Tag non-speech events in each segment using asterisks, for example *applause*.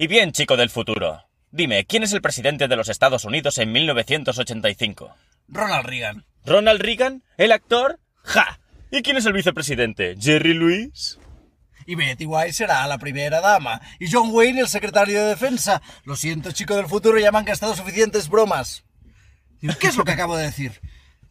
Y bien, chico del futuro, dime, ¿quién es el presidente de los Estados Unidos en 1985? Ronald Reagan. ¿Ronald Reagan? ¿El actor? ¡Ja! ¿Y quién es el vicepresidente? ¿Jerry Lewis? Y Betty White será la primera dama. Y John Wayne el secretario de defensa. Lo siento, chico del futuro, ya me han gastado suficientes bromas. ¿Qué es lo que acabo de decir?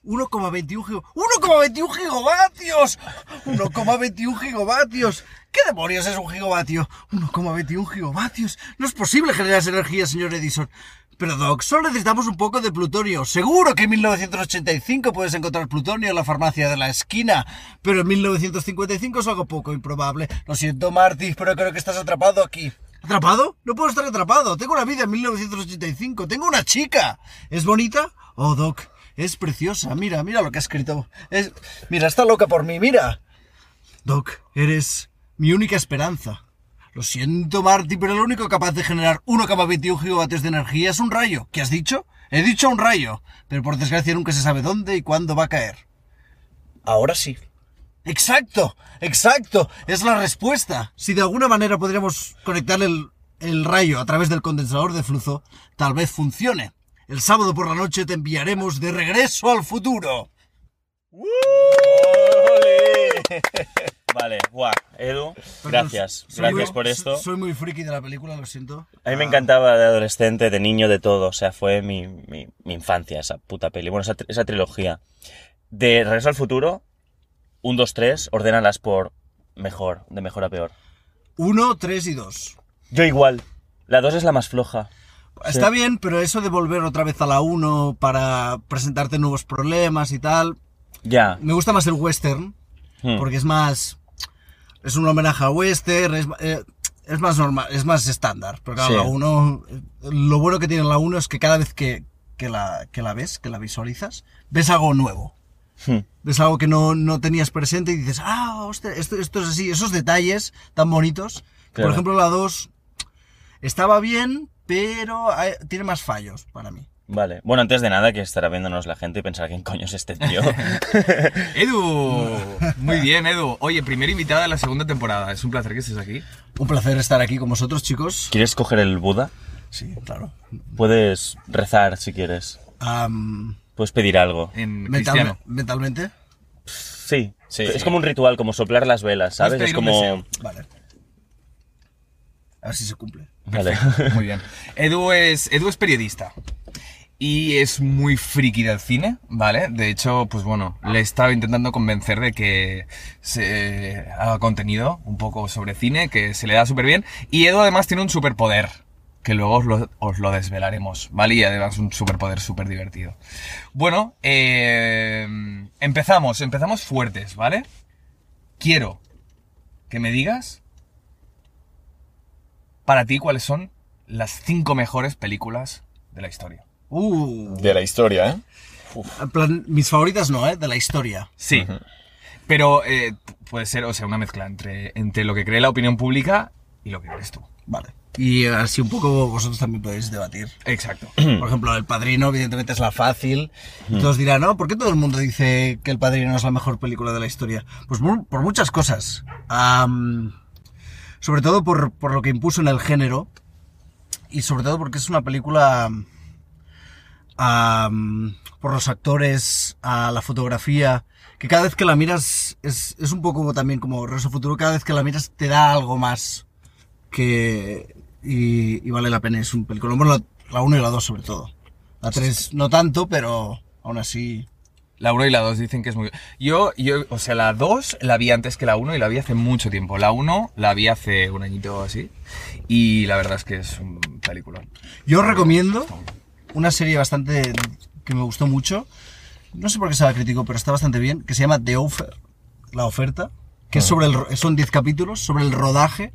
1,21 giga- 1,21 gigavatios. 1,21 gigavatios. ¿Qué demonios es un gigavatio? 1,21 gigavatios. No es posible generar esa energía, señor Edison. Pero Doc, solo necesitamos un poco de plutonio. Seguro que en 1985 puedes encontrar plutonio en la farmacia de la esquina. Pero en 1955 es algo poco improbable. Lo siento, Marty, pero creo que estás atrapado aquí. ¿Atrapado? No puedo estar atrapado. Tengo una vida en 1985. Tengo una chica. ¿Es bonita? Oh, Doc, es preciosa. Mira, mira lo que ha escrito. Es... Mira, está loca por mí, mira. Doc, eres mi única esperanza. Lo siento, Marty, pero lo único capaz de generar 1,21 gigavatios de energía es un rayo. ¿Qué has dicho? He dicho un rayo, pero por desgracia nunca se sabe dónde y cuándo va a caer. Ahora sí. Exacto, exacto, es la respuesta. Si de alguna manera podríamos conectar el, el rayo a través del condensador de flujo, tal vez funcione. El sábado por la noche te enviaremos de regreso al futuro. ¡Ole! *laughs* Vale, guau, Edu, gracias. Soy Gracias muy- por esto. Soy muy friki de la película, lo siento. A mí me encantaba de adolescente, de niño, de todo. O sea, fue mi, mi, mi infancia esa puta peli. Bueno, esa, esa trilogía. De Regreso al Futuro, 1, 2, 3, ordénalas por mejor, de mejor a peor. Uno, tres y dos. Yo igual. La 2 es la más floja. Está bien, pero eso de volver otra vez a la 1 para presentarte nuevos problemas y tal. Ya. Me gusta más el western, Hmm. porque es más. Es un homenaje al western, es, eh, es más normal, es más estándar. Pero claro, Sí. la 1. Lo bueno que tiene la 1 es que cada vez que, que, la, que la ves, que la visualizas, ves algo nuevo. Hmm. Ves algo que no, no tenías presente y dices, ah, hostia, esto, esto es así, esos detalles tan bonitos. Claro. Por ejemplo, la 2 estaba bien, pero hay- tiene más fallos para mí. Vale. Bueno, antes de nada, que estará viéndonos la gente y pensará quién coño es este tío. *laughs* Edu, muy bien, Edu. Oye, primera invitada de la segunda temporada. Es un placer que estés aquí. Un placer estar aquí con vosotros, chicos. ¿Quieres coger el Buda? Sí, claro. Puedes rezar si quieres. Am, Puedes pedir algo. En mental- mentalmente. Sí. Sí. Es como un ritual, como soplar las velas, ¿sabes? Es como... deseo. Vale. A ver si se cumple. Vale. Muy bien. Edu es, Edu es periodista. Y es muy friki del cine, ¿vale? De hecho, pues bueno, le he estado intentando convencer de que se haga contenido un poco sobre cine, que se le da súper bien. Y Edu además tiene un superpoder, que luego os lo, os lo desvelaremos, ¿vale? Y además un superpoder súper divertido. Bueno, eh, empezamos, empezamos fuertes, ¿vale? Quiero que me digas para ti cuáles son las cinco mejores películas de la historia. Uh, De la historia, ¿eh? en plan, mis favoritas no, ¿eh? De la historia. Sí. Pero eh, puede ser, o sea, una mezcla entre, entre lo que cree la opinión pública y lo que crees tú. Vale. Y así un poco vosotros también podéis debatir. Exacto. Por ejemplo, El Padrino, evidentemente, es la fácil. Y todos dirán, ¿no? ¿Por qué todo el mundo dice que El Padrino es la mejor película de la historia? Pues por muchas cosas. Am, sobre todo por, por lo que impuso en el género. Y sobre todo porque es una película... por los actores, a la fotografía, que cada vez que la miras es, es un poco también como al Futuro, cada vez que la miras te da algo más que y, y vale la pena. Es un película. Bueno, la 1 y la 2 sobre todo. La 3 no tanto, pero aún así. La 1 y la 2 dicen que es muy... Yo, yo, o sea, la 2 la vi antes que la 1 y la vi hace mucho tiempo. La 1 la vi hace un añito así. Y la verdad es que es un película. Yo os recomiendo una serie bastante que me gustó mucho. No sé por qué se la critico, pero está bastante bien. Que se llama The Offer, la oferta. Que es sobre el, son 10 capítulos sobre el rodaje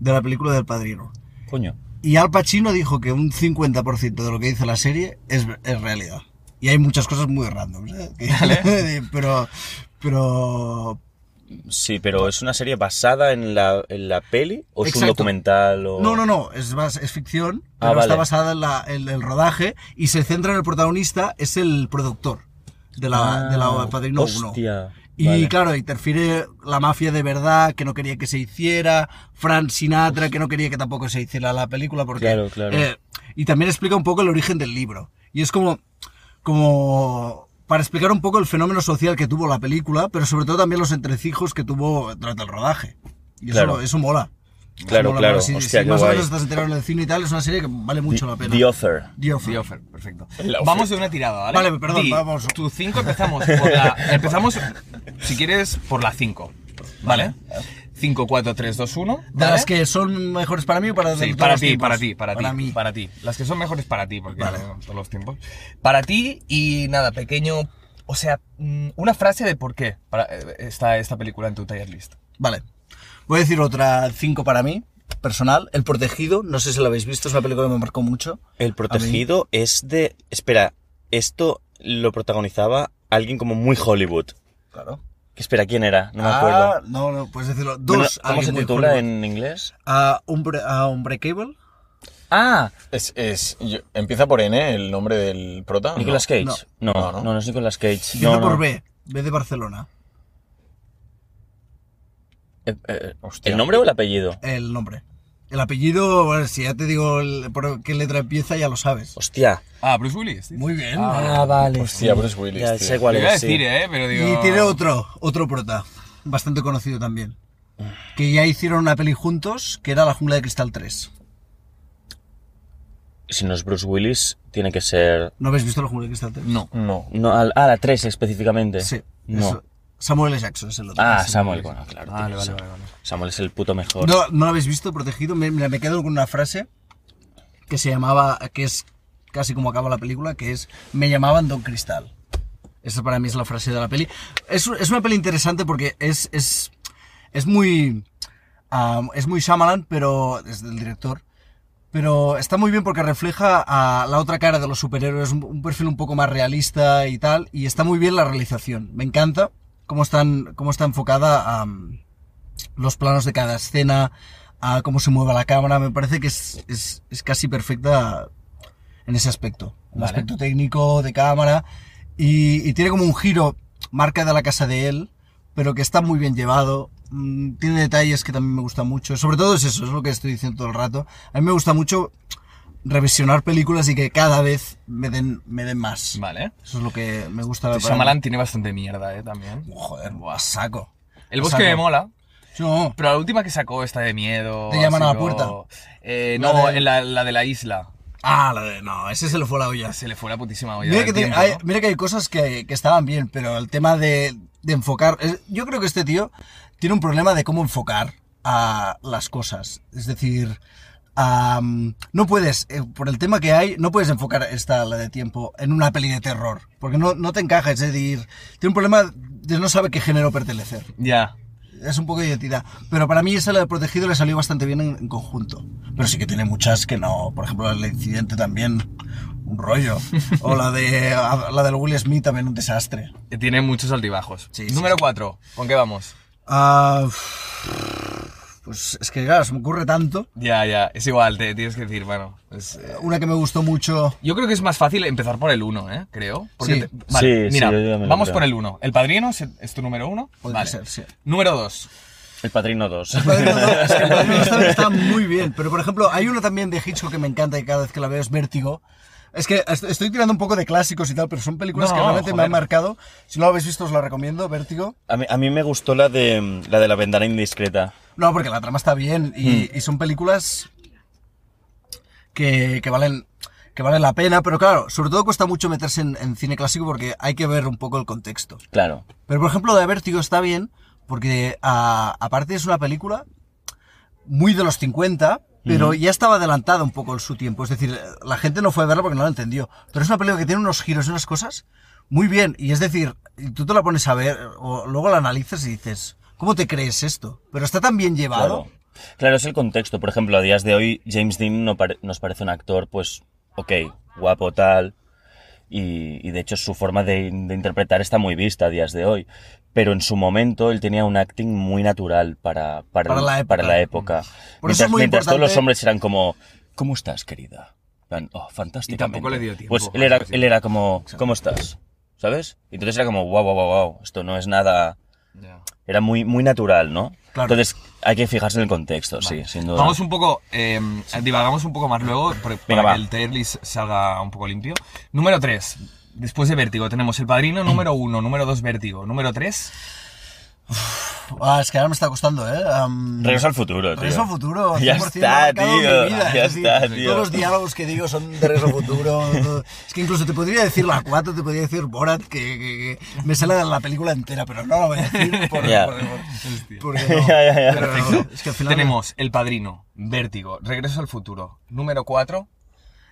de la película del Padrino. Coño. Y Al Pacino dijo que un 50% de lo que dice la serie es, es realidad. Y hay muchas cosas muy random. ¿eh? Que- *laughs* pero, pero Sí, pero ¿es una serie basada en la, en la peli? ¿O es un documental? O... No, no, no, es, es ficción, Ah, pero está vale. basada en, la- en el rodaje y se centra en el protagonista, es el productor de la, Ah, de la Padrino 1. Hostia. Y Vale. claro, interfiere la mafia de verdad, que no quería que se hiciera, Frank Sinatra, que no quería que tampoco se hiciera la película, porque... Claro, claro. eh, y también explica un poco el origen del libro. Y es como, como para explicar un poco el fenómeno social que tuvo la película, pero sobre todo también los entrecijos que tuvo durante el rodaje. Y eso, Claro. eso mola. Eso Claro, mola, claro. mola. Si, Hostia, si más o menos estás enterado en el cine y tal, es una serie que vale mucho la pena. The Offer. The Offer. The Offer, perfecto. *laughs* Vamos de una tirada, ¿vale? Vale, perdón, Di, vamos. Tu 5 empezamos por la... *laughs* Empezamos, si quieres, por la 5. ¿Vale? 5, 4, 3, 2, 1. De las que son mejores para mí o para, Sí, para ti, para ti, para ti, Para mí. para ti. Las que son mejores para ti, porque Vale. no, todos los tiempos. Para ti y nada, pequeño, o sea, mm, una frase de por qué para, eh, está esta película en tu tier list. Vale. Voy a decir otra 5 para mí, personal. El Protegido, no sé si lo habéis visto, es una película que me marcó mucho. El protegido es de... Espera, esto lo protagonizaba alguien como muy Hollywood. Claro. Espera, ¿quién era? No me Ah, acuerdo. no, no, puedes decirlo. Dos. Bueno, ¿Cómo se titula en inglés? Ah, Unbre- ah, Unbreakable. Ah, Es, es, yo- empieza por N el nombre del prota. ¿no? Nicolas Cage. no. No, No, no, no. no, es Nicolas Cage. Empieza No, por no. B. B de Barcelona. Eh, eh. ¿El nombre o el apellido? El nombre. El apellido, bueno, si ya te digo el- por qué letra empieza, ya lo sabes. Hostia. Ah, Bruce Willis. Muy bien. Ah, vale. Hostia, sí. Bruce Willis, Ya tío. sé cuál Lo iba a es, sí. decir, eh, pero digo... Y tiene otro, otro prota, bastante conocido también. Que ya hicieron una peli juntos, que era La Jungla de Cristal 3. Si no es Bruce Willis, tiene que ser... ¿No habéis visto La Jungla de Cristal 3? No. No. No, al- ah, la 3 específicamente. Sí. No. Samuel L. Jackson es el otro. Ah. Samuel, bueno, claro. Vale, vale, vale, vale. Samuel es el puto mejor. ¿No, ¿No lo habéis visto protegido? Me, mira, me quedo con una frase que se llamaba, que es casi como acaba la película, que es Me llamaban Don Cristal. Esa para mí es la frase de la peli. Es, es una peli interesante porque es, es, es muy... ah, es muy Shyamalan, pero es del director. Pero está muy bien porque refleja a la otra cara de los superhéroes, un, un perfil un poco más realista y tal. Y está muy bien la realización. Me encanta cómo, están, cómo está enfocada a los planos de cada escena, a cómo se mueve la cámara. Me parece que es, es, es casi perfecta en ese aspecto. El Vale. aspecto técnico de cámara. Y, y tiene como un giro marca de la casa de él, pero que está muy bien llevado. Mm, Tiene detalles que también me gustan mucho. Sobre todo es eso, es lo que estoy diciendo todo el rato. A mí me gusta mucho revisionar películas y que cada vez me den, me den más. Vale. Eso es lo que me gusta. para Shyamalan tiene bastante mierda, eh, también. Joder, a saco. El bosque saco. me mola, No, pero la última que sacó, esta de miedo... ¿Te llaman a la puerta? Eh, no, de- en la, la de la isla. Ah, la de, no, ese se le fue la olla. Se le fue la putísima olla Mira que, te- tiempo, hay, ¿no? mira que hay cosas que, que estaban bien, pero el tema de, de enfocar... es- Yo creo que este tío tiene un problema de cómo enfocar a las cosas. Es decir, no puedes, eh, por el tema que hay, no puedes enfocar esta la de tiempo en una peli de terror. Porque no, no te encaja, es decir, tiene un problema de no sabe qué género pertenecer. Ya. Es un poco de identidad. Pero para mí esa la de protegido le salió bastante bien en, en conjunto. Pero sí que tiene muchas que no. Por ejemplo, el incidente también. Un rollo. *laughs* O la de la del Will Smith también un desastre. Tiene muchos altibajos. Sí, Número sí. 4. ¿Con qué vamos? Ah, pues es que claro, se me ocurre tanto. Ya, ya. Es igual, te tienes que decir, bueno. es, eh, Una que me gustó mucho. Yo creo que es más fácil empezar por el 1, ¿eh? Creo. Porque Sí. te- vale, Sí, mira, sí, yo ya me lo vamos creo. por el 1. El padrino es, es tu número 1. Podría Vale. ser, sí. Número 2. El Padrino 2. El Padrino dos, es que el Padrino dos también está *laughs* muy bien. Pero por ejemplo, hay una también de Hitchcock que me encanta y cada vez que la veo es Vértigo. Es que est- estoy tirando un poco de clásicos y tal, pero son películas No, que realmente me han marcado. Si no lo habéis visto, os la recomiendo, Vértigo. A mí, a mí me gustó la de la de la ventana indiscreta. No, porque la trama está bien y, y son películas que, que valen que valen la pena, pero claro, sobre todo cuesta mucho meterse en, en cine clásico porque hay que ver un poco el contexto. Claro. Pero por ejemplo, de Vértigo está bien porque a- aparte es una película muy de los 50, pero ya estaba adelantada un poco en su tiempo. Es decir, la gente no fue a verla porque no la entendió. Pero es una película que tiene unos giros y unas cosas muy bien. Y es decir, tú te la pones a ver o luego la analizas y dices, ¿cómo te crees esto? Pero está tan bien llevado. Claro. Claro, es el contexto. Por ejemplo, a días de hoy, James Dean no pare- nos parece un actor, pues, ok, guapo, tal. Y, y de hecho, su forma de, de interpretar está muy vista a días de hoy. Pero en su momento, él tenía un acting muy natural para, para, Para la época. para la época. Por eso mientras es muy mientras todos los hombres eran como, ¿cómo estás, querida? Oh, fantásticamente. tampoco le dio tiempo Pues era, él era como, ¿cómo estás? ¿Sabes? Y entonces era como, wow, wow, wow, wow, esto no es nada Era muy, muy natural, ¿no? Claro. Entonces hay que fijarse en el contexto, sí, sin duda. Vamos un poco, eh, divagamos un poco más luego para, Venga, que el tier list salga un poco limpio. Número 3. Después de Vértigo tenemos El Padrino número 1, número 2 Vértigo, número 3 Ah, es que ahora me está costando, ¿eh? Am, Regreso al futuro, tío. Regreso al futuro. Ya 100% está, marcado en tío, mi vida. ya Es decir, está, tío. Todos los diálogos que digo son de Regreso al futuro. todo. Es que incluso te podría decir la 4, te podría decir Borat, que, que- que me sale de la película entera, pero no lo voy a decir por, Ya. por- porque *laughs* no. Ya, ya, ya. Pero Perfecto. es que al final... Tenemos El Padrino, Vértigo, Regreso al Futuro, número 4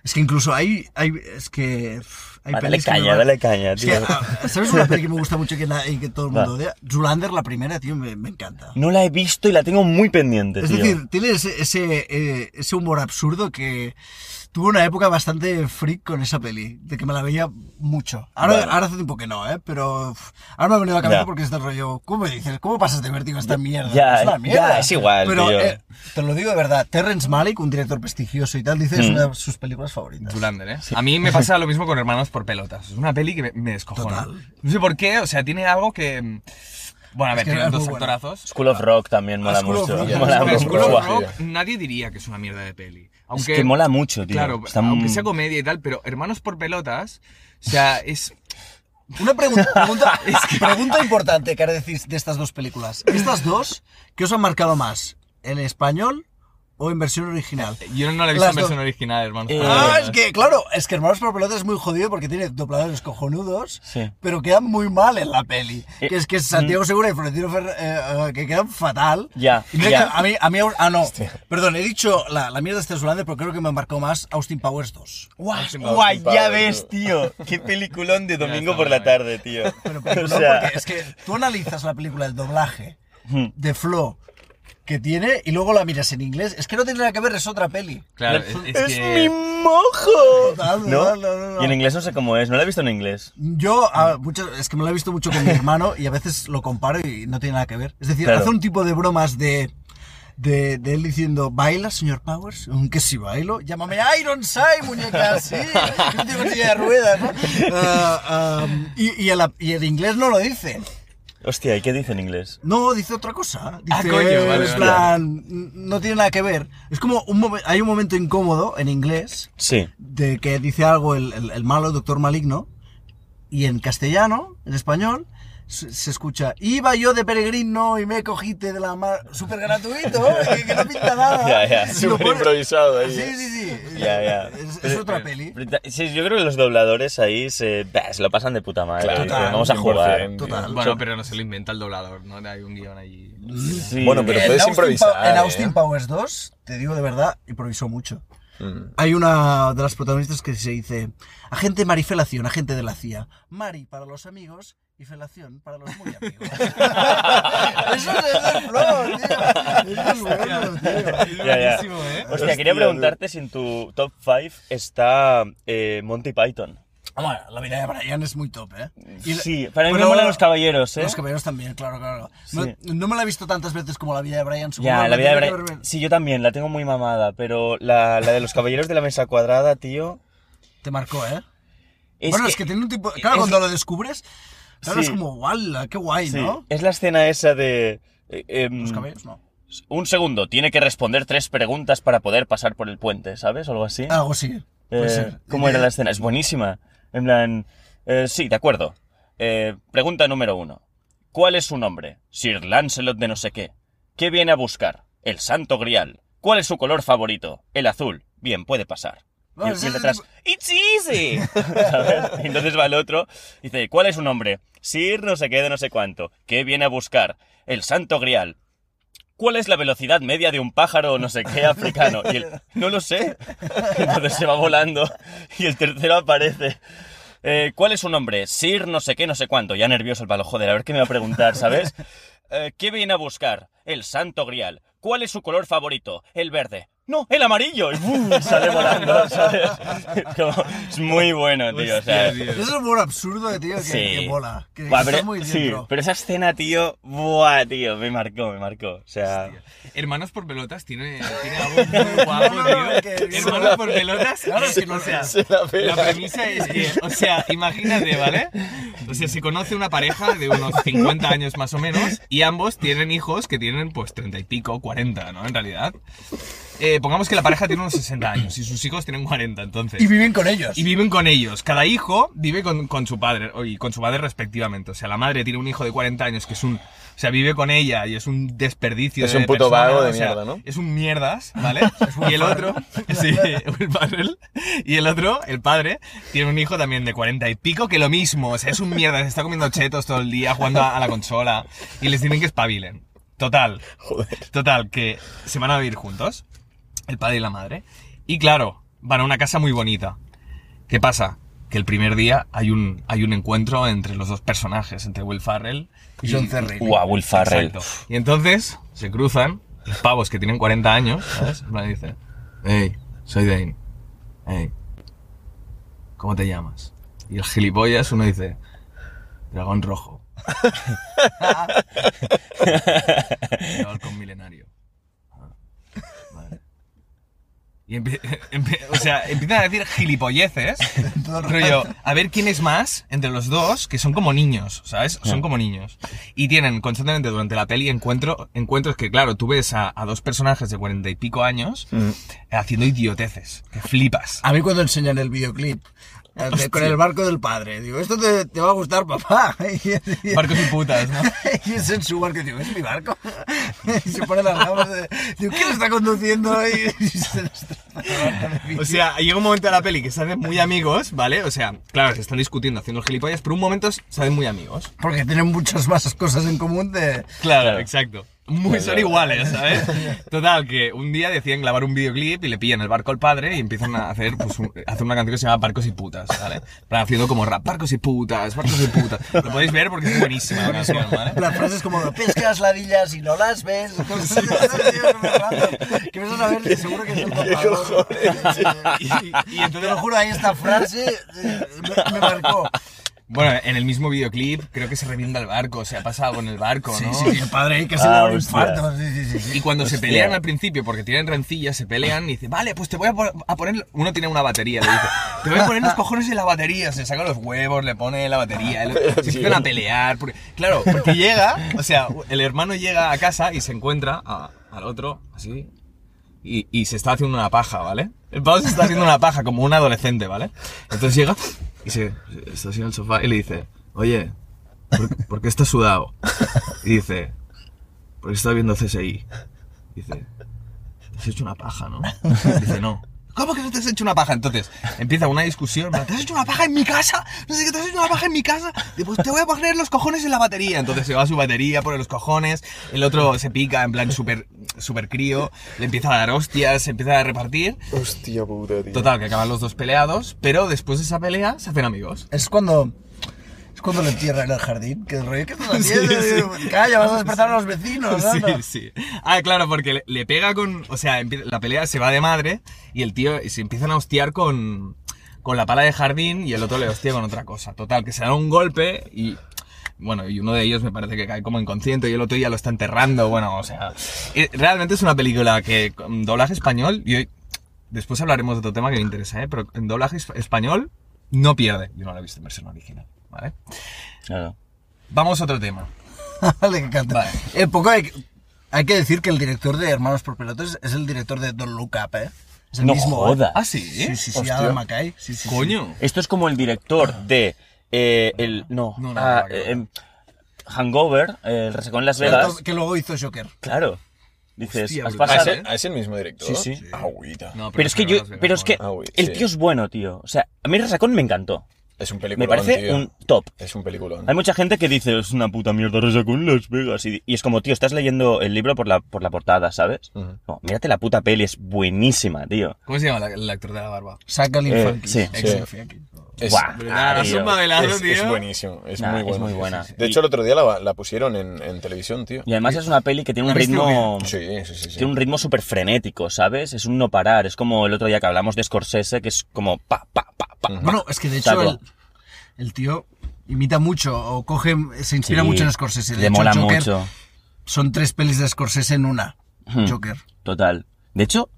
Es que incluso hay... hay es que... Hay Va, dale que caña, dale caña, Es que, tío. ah, ¿Sabes una peli que me *laughs* gusta mucho y que, y que todo el mundo odia? Zulander, la primera, tío, me, me encanta. No la he visto y la tengo muy pendiente, Es tío. decir, tiene ese, ese, eh, ese humor absurdo que tuve una época bastante freak con esa peli, de que me la veía mucho. Ahora, Vale. ahora hace tiempo que no, ¿eh? Pero uf, ahora me ha venido a la cabeza porque es del rollo, ¿cómo me dices? ¿Cómo pasas de vértigo a esta mierda? ya, es una mierda. ya, es igual, Pero tío. eh, te lo digo de verdad, Terrence Malick, un director prestigioso y tal, dice es Mm. una de sus películas favoritas. Zulander, ¿eh? A mí me pasa *laughs* lo mismo con Hermanos por Pelotas. Es una peli que me, me descojona. Total. No sé por qué, o sea, tiene algo que... Bueno, a ver, que tienen es dos actorazos. School of Rock también mola School of mucho. Rock. Mola School School of. Rock nadie diría que es una mierda de peli. Es Aunque, que mola mucho, tío. Claro, Está aunque muy- sea comedia y tal, pero Hermanos por Pelotas, o sea, es... Una pregunta, *laughs* pregunta, pregunta importante que ahora decís de estas dos películas. ¿Estas dos, qué os han marcado más? ¿En español o en versión original? Yo no la he visto Las en versión original, Hermanos Eh, Ah, es que, claro, es que Hermanos por Pelotas es muy jodido porque tiene dobladores cojonudos, Sí. pero quedan muy mal en la peli. Eh, Que es que Santiago Segura y Florentino Ferrer, eh, eh, que quedan fatal. Ya, ya. a mí, a mí, ah, no, perdón, he dicho la, la mierda de Zulander, pero creo que me marcó más Austin Powers 2. Guau, guay, ya tío. ves, tío. Qué peliculón de domingo por la bueno, tarde, tío. Pero O sea, porque es que tú analizas la película, el doblaje Hmm. de Flo que tiene y luego la miras en inglés. Es que no tiene nada que ver, es otra peli. Claro, es, es ¡Es que... mi mojo! ¿No? Y en inglés no sé cómo es, no la he visto en inglés. Yo, a muchas- es que me lo he visto mucho con mi hermano y a veces lo comparo y no tiene nada que ver. Es decir, Claro. hace un tipo de bromas de, de, de él diciendo, ¿baila, señor Powers? Aunque si bailo, llámame Ironside, muñeca, sí. Con silla de ruedas, ¿no? *laughs* Ah, um, y, y, el, y el inglés no lo dice. Hostia, ¿y qué dice en inglés? No, dice otra cosa. Dice, Ah, coño, vale, en vale. plan, no tiene nada que ver. Es como un momen- hay un momento incómodo en inglés Sí. de que dice algo el, el- el malo, el doctor maligno, y en castellano, en español, se, se escucha, iba yo de peregrino y me cogiste de la mar, súper gratuito, que, que no pinta nada. *laughs* Ya, ya. Súper improvisado ahí. Sí, ¿eh? sí, sí. Ya, ya. Es, es otra peli. Sí, yo creo que los dobladores ahí se, bah, se lo pasan de puta madre. Claro, total, vamos a 100%, jugar. Total. Bueno, pero no se lo inventa el doblador, ¿no? Hay un guion allí. Sí. Bueno, pero En puedes Austin improvisar, Pa- en ¿eh? Austin Powers 2, te digo de verdad, improvisó mucho. Mm. Hay una de las protagonistas que se dice agente marifelación, agente de la CIA. Mari para los amigos y felación para los muy amigos. *laughs* Eso es el flow, tío. Eso es bueno, tío. Ya, ya. ¿eh? Hostia, quería preguntarte si en tu top 5 está eh, Monty Python. Bueno, la vida de Brian es muy top, ¿eh? Y Sí, para mí me pero- molan los caballeros, ¿eh? Los caballeros también, claro, claro. No, Sí. no me la he visto tantas veces como la vida de Brian. Ya, la vida de Sí, yo también, la tengo muy mamada, pero la, la de los caballeros de la mesa cuadrada, tío. Te marcó, ¿eh? Es bueno, que, es que tiene un tipo... Claro, es- cuando lo descubres, claro, Sí. es como, ¡wala! ¡Qué guay, sí, ¿no? es la escena esa de. eh, em, Los no. un segundo, tiene que responder tres preguntas para poder pasar por el puente, ¿sabes? O algo así. Algo sí. Puede Eh, ser. ¿Cómo era Eh, la escena? Es buenísima. En plan, eh, sí, de acuerdo. Pregunta número uno. ¿Cuál es su nombre? Sir Lancelot de no sé qué. ¿Qué viene a buscar? El Santo Grial. ¿Cuál es su color favorito? El azul. Bien, puede pasar. Y, y el detrás, ¡It's easy! *laughs* ¿Sabes? Y entonces va el otro, dice, ¿cuál es su nombre? Sir no sé qué de no sé cuánto. ¿Qué viene a buscar? El Santo Grial. ¿Cuál es la velocidad media de un pájaro no sé qué africano? Y él, no lo sé. *laughs* Entonces se va volando y el tercero aparece. Eh, ¿Cuál es su nombre? Sir no sé qué, no sé cuánto. Ya nervioso el palo, joder, a ver qué me va a preguntar, ¿sabes? *laughs* Eh, ¿Qué viene a buscar? El Santo Grial. ¿Cuál es su color favorito? El verde. No, el amarillo. Y ¡bum! sale volando, *laughs* ¿sabes? Como, es muy bueno, tío. O sea, Hostia, tío. Eso es un humor absurdo, tío, que, Sí. que mola. Que, Buah, que pero, muy sí, pero esa escena, tío, buah, tío, me marcó, me marcó. O sea, Hermanos por pelotas tiene, tiene algo muy *laughs* guapo, No, no, tío. Hermanos por pelotas. Claro, o que no sea, Se la la premisa es que, o sea, imagínate, ¿vale? O sea, se conoce una pareja de unos 50 años más o menos y ambos tienen hijos que tienen pues 30 y pico, 40, ¿no? En realidad. Eh, pongamos que la pareja tiene unos 60 años y sus hijos tienen 40, entonces. Y viven con ellos. Y viven con ellos. Cada hijo vive con, con su padre y con su madre respectivamente. O sea, la madre tiene un hijo de 40 años que es un... O sea, vive con ella y es un desperdicio Es de un puto persona, vago de o sea, mierda, ¿no? Es un mierdas, ¿vale? *laughs* y el otro... *laughs* sí, el Farrell. Y el otro, el padre, tiene un hijo también de 40 y pico que lo mismo. O sea, es un mierda. Se está comiendo chetos todo el día jugando a, a la consola. Y les tienen que espabilen. Total. Total, que se van a vivir juntos. El padre y la madre. Y claro, van a una casa muy bonita. ¿Qué pasa? Que el primer día hay un, hay un encuentro entre los dos personajes, entre Will Farrell Y John Cerrey. guau, Will Farrell. Exacto. Y entonces se cruzan los pavos que tienen 40 años, ¿sabes? Plan dice, hey, soy Dane. Hey, ¿cómo te llamas? Y el gilipollas uno dice, dragón rojo. *laughs* *laughs* Dragón con milenario. Ah, vale. Y empie- *laughs* empie- o sea, empiezan a decir gilipolleces. *laughs* Rollo, a ver quién es más entre los dos, que son como niños, ¿sabes? Son como niños. Y tienen constantemente durante la peli encuentro, encuentros que, claro, tú ves a, a dos personajes de cuarenta y pico años Mm. haciendo idioteces, que flipas. A mí cuando enseñan el videoclip eh, de- con el barco del padre, digo, esto te, te va a gustar, papá. Barcos *laughs* y putas, ¿no? *laughs* y es en su barco, digo, es mi barco. *laughs* Y se pone las gafas de, digo, ¿quién está conduciendo? Y, se O sea, llega un momento de la peli que se hacen muy amigos, ¿vale? O sea, claro, se están discutiendo, haciendo gilipollas, pero un momento se hacen muy amigos. Porque tienen muchas más cosas en común de... Claro, exacto. Muy son iguales, ¿sabes? *laughs* Total, que un día deciden grabar un videoclip y le pillan el barco al padre y empiezan a hacer, pues, un- hacer una canción que se llama Barcos y Putas, ¿vale? Plan, Haciendo como rap, Barcos y Putas, Barcos y Putas. Lo podéis ver porque es buenísima la canción, ¿vale? Las frases como, pescas ladillas y no las ves. *laughs* tío, random. Que vas a saber que seguro que es el contador. Y, y Te entonces, lo juro, ahí esta frase eh, me, me marcó. Bueno, en el mismo videoclip creo que se revienta el barco, o sea, pasa algo en el barco, Sí, ¿no? sí, y el padre ahí casi Ah, le da un infarto. Sí, sí, sí, sí. Y cuando se pelean al principio, porque tienen rencillas, se pelean y dice, vale, pues te voy a, po- a poner. Uno tiene una batería, le dice, te voy a poner los cojones en la batería. Se saca los huevos, le pone la batería, el- *laughs* se empiezan a pelear. porque- claro, porque llega, o sea, el hermano llega a casa y se encuentra a- al otro, así, y, y se está haciendo una paja, ¿vale? El pavo se está haciendo una paja como un adolescente, ¿vale? Entonces llega y se está en el sofá y le dice, oye, ¿por, por qué estás sudado? Y dice, porque está viendo CSI. Dice, te has hecho una paja, ¿no? Dice, no. ¿Cómo que no te has hecho una paja? Entonces, empieza una discusión. ¿Te has hecho una paja en mi casa? No sé qué, ¿te has hecho una paja en mi casa? Y pues te voy a poner los cojones en la batería. Entonces se va a su batería, pone los cojones. El otro se pica, en plan súper super crío. Le empieza a dar hostias, se empieza a repartir. Hostia puta, tío. Total, que acaban los dos peleados. Pero después de esa pelea se hacen amigos. Es cuando. Es cuando le entierran en el jardín. Que el rollo, ¿qué estás haciendo? Sí, sí. Digo, Calla, vas a despertar a los vecinos. anda". Sí, sí. Ah, claro, porque le, le pega con. O sea, la pelea se va de madre y el tío se empiezan a hostiar con, con la pala de jardín y el otro le hostia con otra cosa. Total, que se da un golpe y. Bueno, y uno de ellos me parece que cae como inconsciente y el otro ya lo está enterrando. Bueno, o sea. Realmente es una película que con doblaje español. Y hoy- después hablaremos de otro tema que me interesa, ¿eh? Pero en doblaje es- español no pierde. Yo no la he visto en versión original, ¿vale? Claro. Vamos a otro tema. *laughs* Le encanta. Vale. Eh, poco hay, hay que decir que el director de Hermanos por Pelotas es el director de Don't Look Up, ¿eh? Es el No mismo. ¿eh? Ah, sí. Sí, sí, sí. Adam McKay. Sí, sí, sí. Coño. Esto es como el director de. eh, el, no, No, no, ah, no, que no. eh, Hangover, eh, el resacón en Las Vegas. Que luego hizo Joker. Claro. Dices, Hostia, has. ¿Ah, pasado. ¿es, el, ah, ¿es el mismo director? Sí, sí. Agüita. No, Pero es que yo, pero es que. Ah, uy, el sí. tío es bueno, tío. O sea, a mí Resacón me encantó. Es un peliculón, Me parece tío. un top. Es un peliculón. Hay mucha gente que dice, es una puta mierda Resacón en Las Vegas. Y, y es como, tío, estás leyendo el libro por la, por la portada, ¿sabes? Ujú. No, mírate la puta peli, es buenísima, tío. ¿Cómo se llama la- el actor de la barba? El Eh, Sí. Es, Buah, suma de la- es, tío. es buenísimo, es Nah, muy es bueno. muy buena. De hecho, el otro día la, la pusieron en, en televisión, tío. Y además es una peli que tiene un ¿La viste ritmo... Sí, sí, sí. sí. Tiene un ritmo súper frenético, ¿sabes? Es un no parar. Es como el otro día que hablamos de Scorsese, que es como pa, pa, pa, pa. Bueno, es que de hecho el, el tío imita mucho o coge, se inspira Sí, mucho en Scorsese. De Le hecho, mola Joker mucho. Son tres pelis de Scorsese en una. Hmm. Joker. Total. De hecho,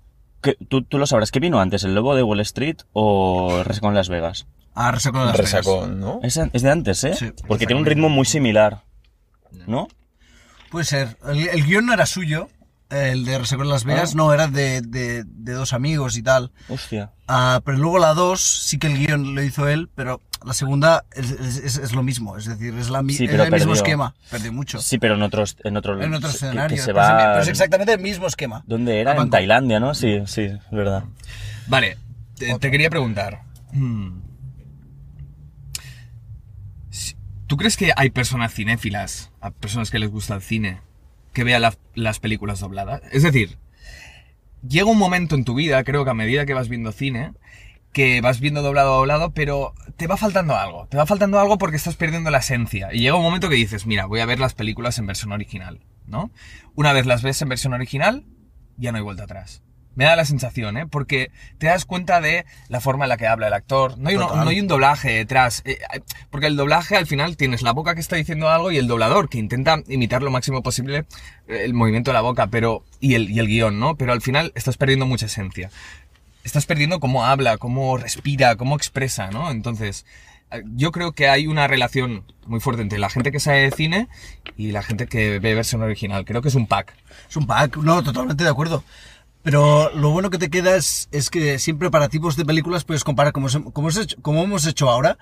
tú, tú lo sabrás. ¿Qué vino antes? ¿El Lobo de Wall Street o Resacón Las Vegas? Ah, Resaco de las Vegas. ¿no? Es, es de antes, ¿eh? Sí, Porque tiene un ritmo muy similar. ¿No? Puede ser. El, el guion no era suyo. El de de Las Vegas Ah. no era de, de- de dos amigos y tal. Hostia. Ah, pero luego la 2 sí que el guion lo hizo él, pero la segunda es, es- es- es lo mismo. Es decir, es, la, Sí, es el mismo esquema. Perdió mucho. Sí, pero en otros... En otro, en otro escenario. Que se pero, es, va... pero es exactamente el mismo esquema. ¿Dónde era? En. Tailandia, ¿no? Sí, sí, es verdad. Vale, te, te quería preguntar. hmm, ¿Tú crees que hay personas cinéfilas, a personas que les gusta el cine, que vean la- las películas dobladas? Es decir, llega un momento en tu vida, creo que a medida que vas viendo cine, que vas viendo doblado a doblado, pero te va faltando algo. Te va faltando algo porque estás perdiendo la esencia. Y llega un momento que dices, mira, voy a ver las películas en versión original, ¿no? Una vez las ves en versión original, ya no hay vuelta atrás. Me da la sensación, ¿eh? Porque te das cuenta de la forma en la que habla el actor. No hay, un- Total. no hay un doblaje detrás. eh, eh, porque el doblaje al final tienes la boca que está diciendo algo y el doblador que intenta imitar lo máximo posible eh, el movimiento de la boca pero y el, y el guion, ¿no? Pero al final estás perdiendo mucha esencia. Estás perdiendo cómo habla, cómo respira, cómo expresa, ¿no? Entonces, yo creo que hay una relación muy fuerte entre la gente que sabe de cine y la gente que ve versión original. Creo que es un pack. Es un pack, no, totalmente de acuerdo. Pero lo bueno que te queda es, es que siempre para tipos de películas puedes comparar como, como, hemos hecho- como hemos hecho ahora.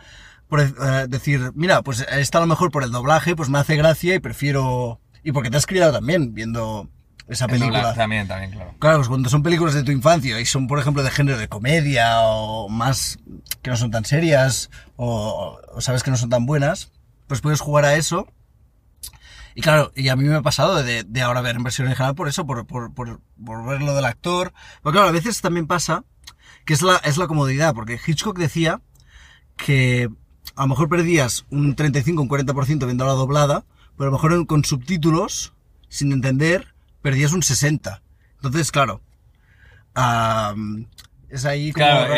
Por eh, decir, mira, pues esta a lo mejor por el doblaje, pues me hace gracia y prefiero... Y porque te has criado también viendo esa El película. doblaje También, también, claro. Claro, pues cuando son películas de tu infancia y son, por ejemplo, de género de comedia o más que no son tan serias o, o sabes que no son tan buenas, pues puedes jugar a eso. Y claro, y a mí me ha pasado de, de ahora ver en versión original por eso, por, por, por, por ver lo del actor. Pero claro, a veces también pasa que es la, es la comodidad, porque Hitchcock decía que a lo mejor perdías un 35, un 40% viendo la doblada, pero a lo mejor con subtítulos, sin entender, perdías un 60. Entonces, claro, am, es ahí como... Claro,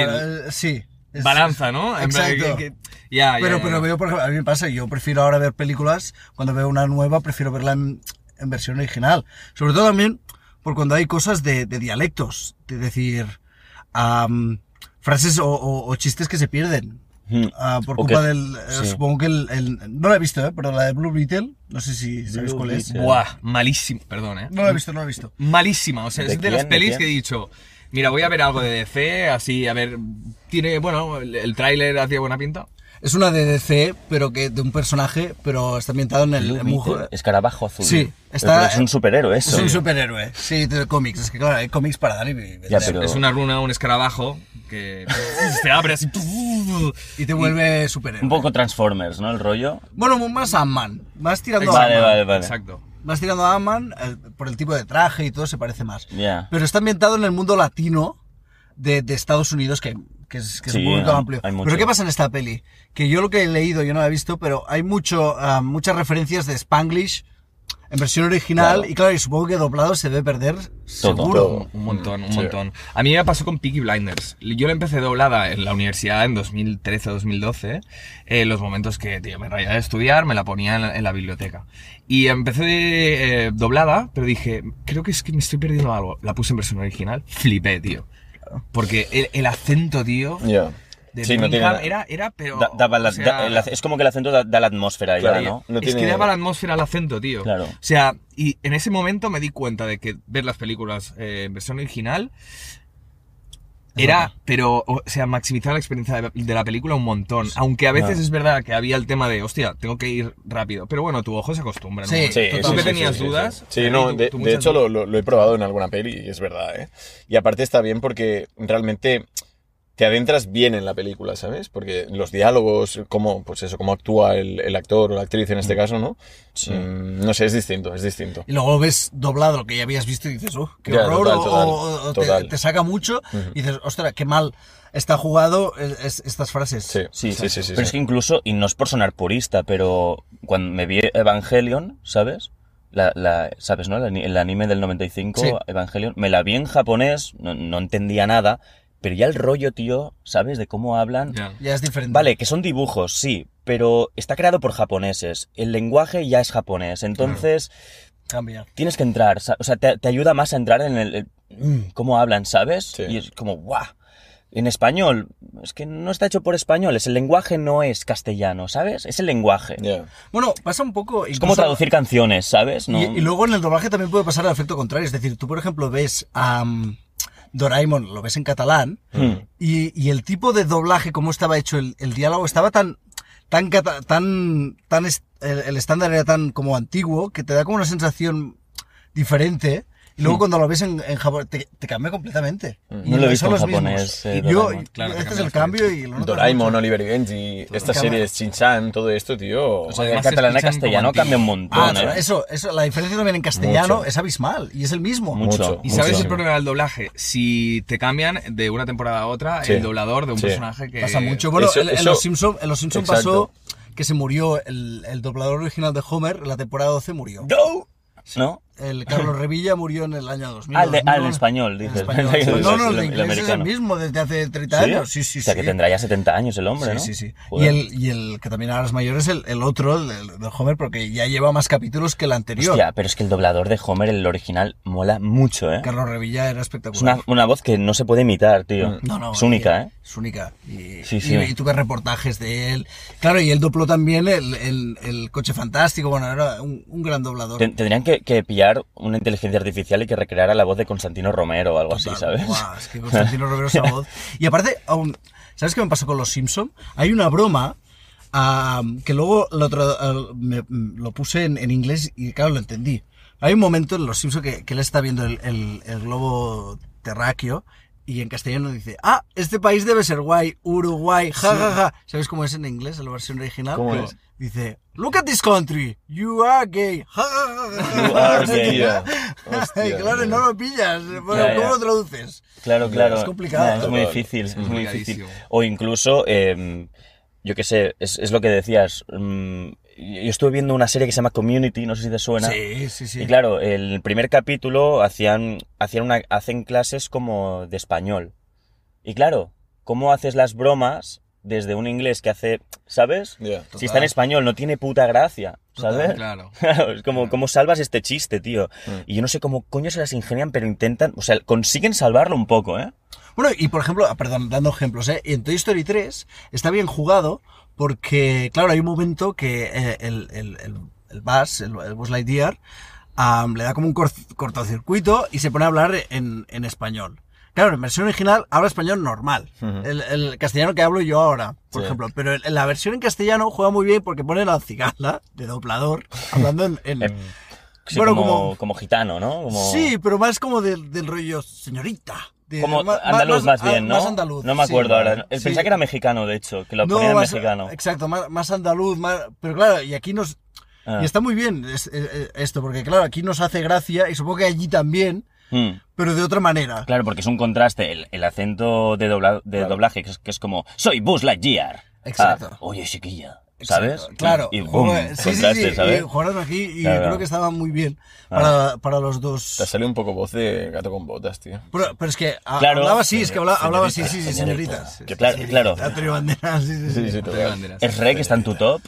eh, sí. es- Balanza, ¿no? Exacto. que- que- ya, ya, Pero, ya, pero ya. veo, por ejemplo, a mí me pasa, yo prefiero ahora ver películas, cuando veo una nueva, prefiero verla en, en versión original. Sobre todo también por cuando hay cosas de, de dialectos, de decir, am, frases o, o- o chistes que se pierden. Hmm. ah, por culpa que- del. eh, sí. Supongo que el, el- No la he visto, ¿eh? Pero la de Blue Beetle, no sé si sabéis Blue cuál es. Beetle. Buah, malísimo, perdón, ¿eh? No la he visto, no la he visto. Malísima, o sea, ¿De es de las quién? ¿De pelis quién? que he dicho, mira, voy a ver algo de DC, así, a ver, tiene, bueno, el, el tráiler hacía buena pinta. Es una de DC, pero que de un personaje, pero está ambientado en el. Un- Escarabajo azul. Sí, Pero- está- es un superhéroe eso. Es un superhéroe, sí, de cómics. Es que claro, hay cómics para dar y. Ya, pero- Es una runa, un escarabajo, que se abre así. Y te vuelve superhéroe. Un poco Transformers, ¿no? El rollo. Bueno, más Ant-Man. Vas tirando a Vale, Ant-Man. vale, vale. Exacto. Vas tirando a Ant-Man eh, por el tipo de traje y todo se parece más. Ya. Pero está ambientado en el mundo latino de, de Estados Unidos, que, que es, que es Sí, un público hay- amplio. hay. Pero ¿qué pasa en esta peli? Que yo lo que he leído, yo no la he visto, pero hay mucho, ah, muchas referencias de Spanglish en versión original. Claro. Y claro, y supongo que doblado se debe perder Todo. seguro. Todo. Un montón, un Sí. montón. A mí me pasó con Peaky Blinders. Yo la empecé doblada en la universidad en 2013-2012. Eh, los momentos que, tío, me rayaba de estudiar, me la ponía en la, en la biblioteca. Y empecé eh, doblada, pero dije, creo que es que me estoy perdiendo algo. La puse en versión original. Flipé, tío. Porque el, el acento, tío, de Sí, no tiene nada. era, era, pero... Da- daba la- o sea, da- el es como que el acento da, da la atmósfera Claro, ya, ¿no? No es que daba la atmósfera al acento, tío. Claro. O sea, y en ese momento me di cuenta de que ver las películas eh, en versión original era, pero, o sea, maximizar la experiencia de, de la película un montón. Aunque a veces es verdad que había el tema de, hostia, tengo que ir rápido. Pero bueno, tu ojo se acostumbra, ¿no? Sí, Sí, ¿Tú que tenías dudas? Sí, no, tú- de, tú de muchas hecho lo- lo he probado en alguna peli y es verdad, ¿eh? Y aparte está bien porque realmente te adentras bien en la película, ¿sabes? Porque los diálogos, cómo, pues eso, cómo actúa el, el actor o la actriz en este caso, ¿no? Mm, no sé, es distinto, es distinto. Y luego ves doblado lo que ya habías visto y dices, oh, qué Ya, horror, total, o- total, o, o te- total. Te, saca mucho y dices, ostras, qué mal está jugado es- es- estas frases. Sí, Sí, sí, sí, sí. Pero es que incluso, y no es por sonar purista, pero cuando me vi Evangelion, ¿sabes? La, la- ¿Sabes, no? El, ani- el anime del 95, Sí. Evangelion. Me la vi en japonés, no, no entendía nada, pero ya el rollo, tío, ¿sabes? De cómo hablan. Ya. Ya es diferente. Vale, que son dibujos, sí, pero está creado por japoneses. El lenguaje ya es japonés, entonces Cambia. tienes que entrar, o sea, te, te ayuda más a entrar en el, el- mm, cómo hablan, ¿sabes? Sí. Y es como, guau. En español, es que no está hecho por españoles, el lenguaje no es castellano, ¿sabes? Es el lenguaje. Ya. Bueno, pasa un poco... Es como traducir canciones, ¿sabes? No- Y, y luego en el doblaje también puede pasar el efecto contrario. Es decir, tú, por ejemplo, ves a um, Doraemon, lo ves en catalán, Hmm. y, y el tipo de doblaje, cómo estaba hecho el, el diálogo, estaba tan. tan. tan. tan el estándar era tan como antiguo que te da como una sensación diferente. Y Hmm. luego cuando lo ves en, en japonés, te, te cambia completamente. Y No lo he visto en japonés, eh, Y yo. Claro, te este es el cambio y lo Doraemon, mucho. Oliver y Benji, estas series, Shin-Chan, todo esto, tío. O sea, de catalán a castellano cambia un montón, Ah, ¿eh? eso, eso, la diferencia también en castellano Mucho. es abismal y es el mismo. Mucho. Mucho. ¿Y sabes mucho. el problema del doblaje? Si te cambian de una temporada a otra Sí. el doblador de un Sí. personaje que... Pasa mucho. Bueno, Eso- en, eso- Los Simpson, en Los Simpson Exacto. pasó que se murió el, el doblador original de Homer, en la temporada 12 murió. ¡Go! ¿No? El Carlos Revilla murió en el año 2000. Ah, el de- ah, el 2001. español, En dices. español. *laughs* No, no, el de inglés es el mismo desde hace 30 años. Sí, sí, O sea, sí. que tendrá ya 70 años el hombre, Sí, ¿no? sí, sí. Y el, y el que también ahora es mayor es el, el otro, el, del- del Homer, porque ya lleva más capítulos que el anterior. Hostia, pero es que el doblador de Homer, el original, mola mucho, ¿eh? Carlos Revilla era Es espectacular. una, una voz que no se puede imitar, tío. No, no, es única, y- ¿eh? Es única. Y, Sí, sí. y, y tuve reportajes de él. Claro, y él dobló también el, el, el coche fantástico. Bueno, era un, un gran doblador. Ten- Tendrían que, que pillar una inteligencia artificial y que recreara la voz de Constantino Romero o algo así, Total. ¿sabes? Buah, es que Constantino Romero esa *laughs* voz. Y aparte, aún, ¿sabes qué me pasó con los Simpson? Hay una broma ah, que luego lo, ah, me- lo puse en, en inglés y claro, lo entendí. Hay un momento en los Simpson que, que él está viendo el, el- el globo terráqueo y en castellano dice, ah, este país debe ser guay, Uruguay, ja, ja, ja. ¿Sabes cómo es en inglés, en la versión original? ¿Cómo es? Dice, look at this country, you are gay. *laughs* You are gay. Hostia. Claro, no lo pillas. Bueno, Ya, ya. ¿Cómo lo traduces? Claro, claro. Es complicado. Es muy difícil, es muy difícil. O incluso, eh, yo qué sé, es, es lo que decías. mm, yo estuve viendo una serie que se llama Community, no sé si te suena. Sí, sí, sí. Y claro, el primer capítulo hacían, hacían una, hacen clases como de español. Y claro, ¿cómo haces las bromas desde un inglés que hace, ¿sabes? Si está en español, no tiene puta gracia, ¿sabes? Claro. *laughs* Claro, es como, ¿cómo salvas este chiste, tío? Mm. Y yo no sé cómo coño se las ingenian, pero intentan, o sea, consiguen salvarlo un poco, ¿eh? Bueno, y por ejemplo, ah, perdón, dando ejemplos, ¿eh? En Toy Story 3 está bien jugado porque, claro, hay un momento que eh, el, el, el, el Buzz, el, el Buzz Lightyear, le da como un cor- cortocircuito y se pone a hablar en, en español. Claro, en versión original habla español normal. el, el castellano que hablo yo ahora, por Sí. ejemplo. Pero en la versión en castellano juega muy bien porque pone la cigala de doblador hablando en... en- Em, Sí, Bueno, como, como- como gitano, ¿no? Como, Sí, pero más como del, del rollo señorita. De- como ma- andaluz más, bien, ¿no? Más andaluz. No me sí. acuerdo ahora. Sí. Pensaba que era mexicano, de hecho, que lo No, ponían en más- mexicano. Exacto, más, más andaluz, más, pero claro, y aquí nos... Ah. Y está muy bien es- eh, eh, esto, porque claro, aquí nos hace gracia, y supongo que allí también, Mm, pero de otra manera. Claro, porque es un contraste. El, el acento de, dobla- de doblaje, que es, que es como, soy Buzz Lightyear. Exacto. Ah, Oye, chiquilla. ¿Sabes? Exacto, Claro. Y, y boom, sí, sí, contraste, sí, ¿sabes? y jugaron aquí y Claro. creo que estaba muy bien para, para los dos. Te sale un poco voz de gato con botas, tío. Pero, pero es que a- Claro. hablaba así, es que habla- hablaba así, Señorita, sí, sí, señorita. señoritas. Que claro, claro. Antonio Banderas, sí, sí, sí. Sí, sí, total. banderas. ¿Es Rey que está en tu top?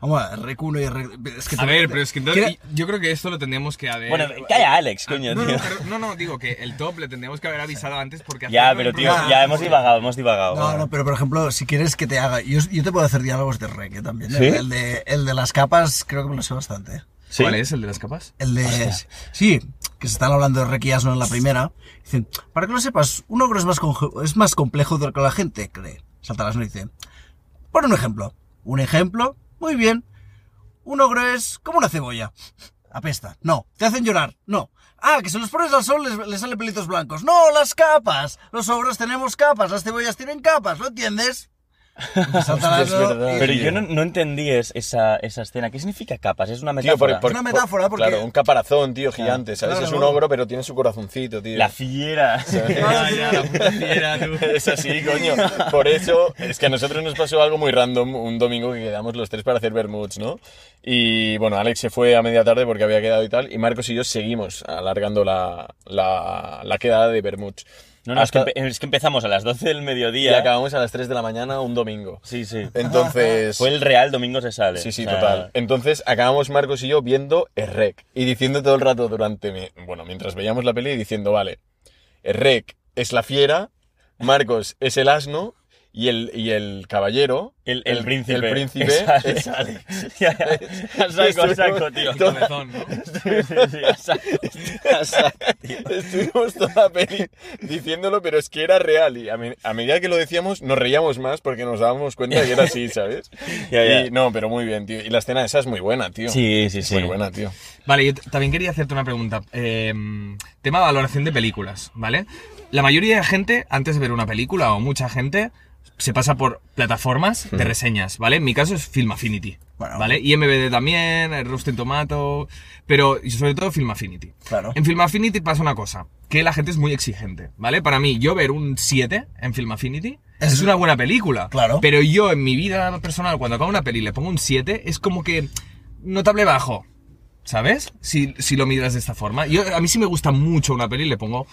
Vamos, Rec 1 y Rec... Es que A ver, pero es que entonces, ¿Quiere- yo creo que esto lo tendríamos que haber... Bueno, calla Alex, coño, no, tío. no, pero- no, no, digo que el top le tendríamos que haber avisado antes porque... Ya, pero tío, programa- ya hemos divagado, hemos divagado. No, no, pero por ejemplo, si quieres que te haga. Yo, yo te puedo hacer diálogos de ¿eh? también. ¿eh? ¿Sí? El, de, el de las capas, creo que me lo sé bastante. ¿eh? ¿Sí? ¿Cuál es el de las capas? El de. Sí, que se están hablando de y Asno en la primera. Dicen, para que lo sepas, un ogro es más, es más complejo de lo que la gente cree. Salta el Asno y dice, pon un ejemplo. Un ejemplo, muy bien. Un ogro es como una cebolla. Apesta. No. ¿Te hacen llorar? No. Ah, que si los pones al sol les, les salen pelitos blancos. No, las capas. Los ogros tenemos capas, las cebollas tienen capas, ¿lo entiendes? *laughs* Pero yo no, no entendí es- esa, esa escena. ¿Qué significa capas? Es una Tío, metáfora. por- por- Es una metáfora, porque- Claro, un caparazón, tío, gigante, ¿sabes? Claro, es un ogro, pero tiene su corazoncito, tío. La fiera. *laughs* Ya, la puta fiera, tú. *laughs* Es así, coño. Por eso, es que a nosotros nos pasó algo muy random un domingo que quedamos los tres para hacer vermuts, ¿no? Y bueno, Alex se fue a media tarde porque había quedado y tal, y Marcos y yo seguimos alargando la, la, la quedada de vermuts. No, no, es que, es que empezamos a las 12 del y mediodía. acabamos a las 3 de la mañana un domingo. Sí, sí. Entonces... Fue el real domingo se sale. Sí, sí, O sea, total. Entonces acabamos Marcos y yo viendo Rec y diciendo todo el rato durante, mi- bueno, mientras veíamos la peli, diciendo, vale, Rec es la fiera, Marcos es el asno y el, y el caballero, El, el, príncipe. el príncipe es Alex. *laughs* A saco, a saco, tío. Cabezón, ¿no? *laughs* Sí, sí, sí, a saco. A saco, tío. Estuvimos toda la peli diciéndolo, pero es que era real y a, me- a medida que lo decíamos nos reíamos más porque nos dábamos cuenta que era así, ¿sabes? *laughs* Ya, ya. Y, no, pero muy bien, tío. Y la escena esa es muy buena, tío. Sí, sí, sí. Muy buena, tío. Vale, yo también quería hacerte una pregunta. Eh, tema valoración de películas, ¿vale? La mayoría de gente, antes de ver una película, o mucha gente, se pasa por plataformas de reseñas, ¿vale? En mi caso es Film Affinity, Bueno. ¿vale? IMBD también, Rotten Tomato, pero sobre todo Film Affinity. Claro. En Film Affinity pasa una cosa, que la gente es muy exigente, ¿vale? Para mí, yo ver un 7 en Film Affinity es, Es- una buena película. Claro. Pero yo en mi vida personal, cuando acabo una peli y le pongo un 7, es como que notable bajo. ¿Sabes? Si, si lo miras de esta forma. Yo, a mí sí me gusta mucho una peli y le pongo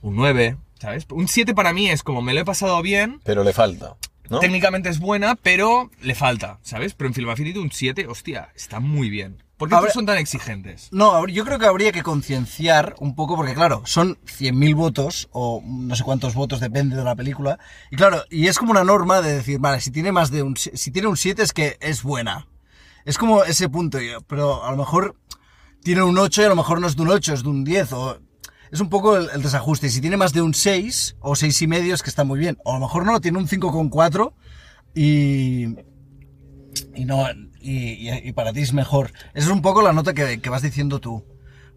un 9, ¿sabes? Un 7 para mí es como me lo he pasado bien, Pero le falta, ¿no? técnicamente es buena, pero le falta, ¿sabes? Pero en Film Affinity un 7, hostia, está muy bien. ¿Por qué A estos ver- son tan exigentes? No, yo creo que habría que concienciar un poco, porque claro, son 100.000 votos, o no sé cuántos votos, depende de la película. Y claro, y es como una norma de decir, vale, si tiene más de un, si si tiene un 7 es que es buena. Es como ese punto, pero a lo mejor tiene un 8 y a lo mejor no es de un 8, es de un 10, o... Es un poco el, desajuste. Y si tiene más de un 6 o 6 y medio es que está muy bien. O a lo mejor no, tiene un 5,4 y... Y no, y, para ti es mejor. Esa es un poco la nota que, vas diciendo tú.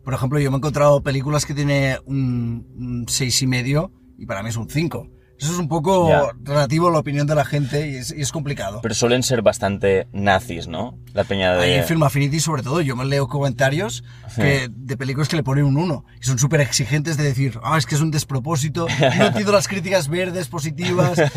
Por ejemplo, yo me he encontrado películas que tiene un, un seis y medio y para mí es un 5. Eso es un poco Ya. relativo a la opinión de la gente y es, y es complicado. Pero suelen ser bastante nazis, ¿no? La peña Ahí de... en Film Affinity, sobre todo, yo me leo comentarios que, de películas que le ponen un 1 y son súper exigentes de decir, ah, es que es un despropósito, no *laughs* entiendo las críticas verdes, positivas. *laughs*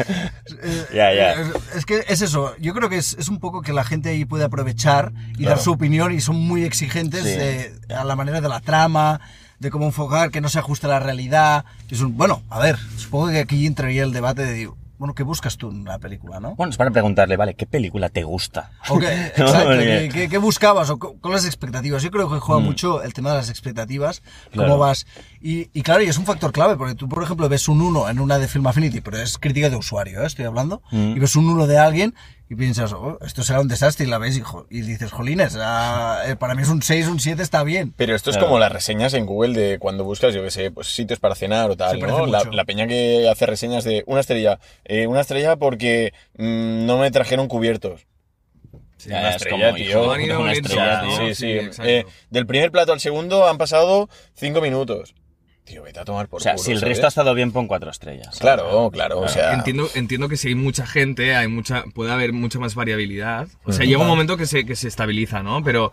Eh, Ya, ya. Es, es que es eso, yo creo que es, es un poco que la gente ahí puede aprovechar y Claro. dar su opinión y son muy exigentes Sí. eh, a la manera de la trama, de cómo enfocar, que no se ajuste a la realidad. Es un- bueno, a ver, supongo que aquí entraría el debate de, bueno, ¿qué buscas tú en la película, no? Bueno, es para preguntarle, vale, ¿qué película te gusta? *laughs* Qué, exacto, ¿qué, qué- qué buscabas o co- con las expectativas? Yo creo que juega mucho el tema de las expectativas, cómo Mm. Claro. vas. Y, y claro, y es un factor clave, porque tú, por ejemplo, ves un 1 en una de Film Affinity, pero es crítica de usuario, ¿eh? estoy hablando, Mm. y ves un 1 de alguien y piensas, oh, esto será un desastre, y la ves y, y dices, jolines, ah, eh, para mí es un 6, un 7 está bien. Pero esto es Claro. como las reseñas en Google de cuando buscas, yo que sé, pues sitios para cenar o tal, ¿no? La, mucho. la peña que hace reseñas de una estrella. eh, una estrella porque mm, no me trajeron cubiertos. Sí, una ya, estrella, como, tío. una estrella. Sí, sí. Sí. Eh, del primer plato al segundo han pasado cinco minutos. Tío, vete a tomar por O sea, culo, si el ¿sabes? resto ha estado bien, pon cuatro estrellas. Claro, claro, o sea... Entiendo, entiendo que si hay mucha gente, hay mucha, puede haber mucha más variabilidad. O sea, llega un momento que se, que se estabiliza, ¿no? Pero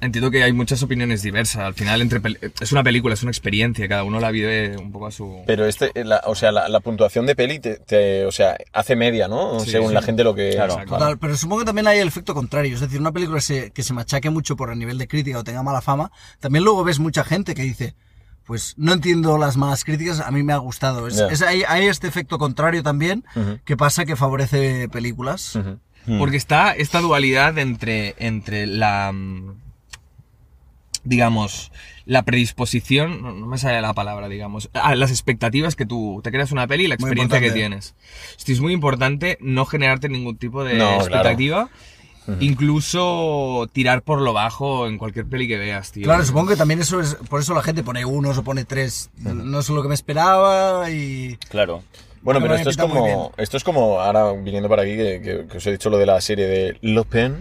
entiendo que hay muchas opiniones diversas. Al final, entre es una película, es una experiencia, cada uno la vive un poco a su... Pero este, eh, la- o sea, la, la puntuación de peli, te, te- o sea, hace media, ¿no? Sí, Según sí. la gente lo que... Claro. Total, pero supongo que también hay el efecto contrario, es decir, una película que se, que se machaque mucho por el nivel de crítica o tenga mala fama, también luego ves mucha gente que dice, pues no entiendo las malas críticas, a mí me ha gustado. Es, hay, hay este efecto contrario también que pasa que favorece películas. Hmm. Porque está esta dualidad entre, entre la. mm, digamos, la predisposición, no, no me sale la palabra, digamos, a las expectativas que tú te creas una peli y la experiencia que tienes. Esto es muy importante no generarte ningún tipo de No, claro. Incluso tirar por lo bajo en cualquier peli que veas, tío. Claro, supongo que también eso es, por eso la gente pone unos o pone tres, no es lo que me esperaba y... Claro. Bueno, Pero esto es como, esto es como, ahora viniendo para aquí, que, que- que os he dicho lo de la serie de Le Pen,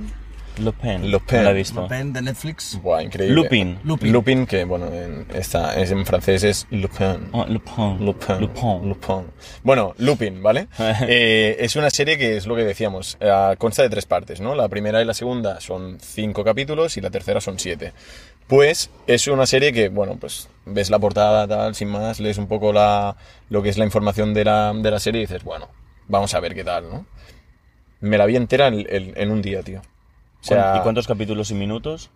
Lupin. Lupin. No la he visto. Lupin de Netflix. Buah, increíble. Lupin. Lupin. Lupin, que bueno, en, está, es en francés es Lupin. Ah, Lupin. Lupin. Lupin. Lupin. Bueno, Lupin, ¿vale? *laughs* Eh, es una serie que es lo que decíamos, eh, consta de tres partes, ¿no? La primera y la segunda son cinco capítulos y la tercera son siete. Pues es una serie que, bueno, pues ves la portada, tal, sin más, lees un poco la, lo que es la información de la, de la serie y dices, bueno, vamos a ver qué tal, ¿no? Me la vi entera en, en- en un día, tío. O sea, ¿Y cuántos capítulos y minutos?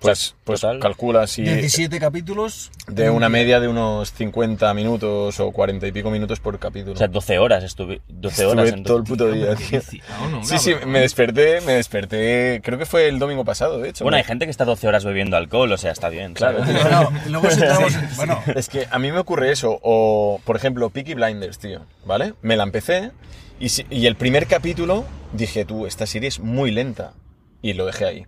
pues, pues total? calcula si 17 capítulos. de una media de unos 50 minutos o 40 y pico minutos por capítulo. O sea, 12 horas estuve. 12 Estuve horas en todo el puto día, tío. No, no, Sí, sí, me desperté, me desperté, creo que fue el domingo pasado, de hecho. Bueno, hay gente que está 12 horas bebiendo alcohol, o sea, está bien. Claro. Bueno, luego si entramos en- Bueno, Es que a mí me ocurre eso, o por ejemplo, Peaky Blinders, tío, ¿vale? Me la empecé y, si- y el primer capítulo dije, tú, esta serie es muy lenta y lo dejé ahí.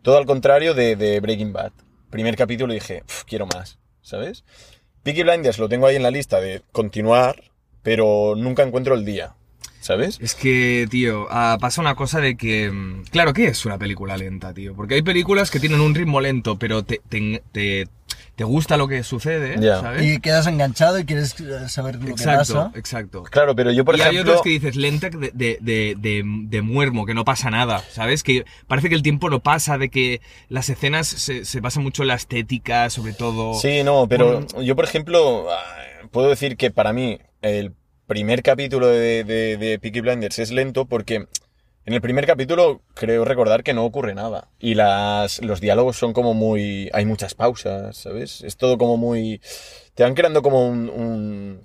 Todo al contrario de, de Breaking Bad. Primer capítulo dije, "Uf, quiero más, ¿sabes? Peaky Blinders lo tengo ahí en la lista de continuar, pero nunca encuentro el día, ¿sabes? Es que, tío, ah, pasa una cosa de que... mm, Claro, ¿qué es una película lenta, tío? Porque hay películas que tienen un ritmo lento, pero te, te, te, te gusta lo que sucede, Ya. ¿sabes? y quedas enganchado y quieres eh, saber lo que pasa. exacto. Claro, pero yo, por y hay ejemplo... otras que dices lenta de, de, de, de, de muermo, que no pasa nada, ¿sabes? Que parece que el tiempo no pasa, de que las escenas se, se basan mucho en la estética, sobre todo. Sí, no, pero yo, por ejemplo, ah, puedo decir que para mí el primer capítulo de, de, de Peaky Blinders es lento porque en el primer capítulo creo recordar que no ocurre nada. Y las, los diálogos son como muy... Hay muchas pausas, ¿sabes? Es todo como muy... Te van creando como un... un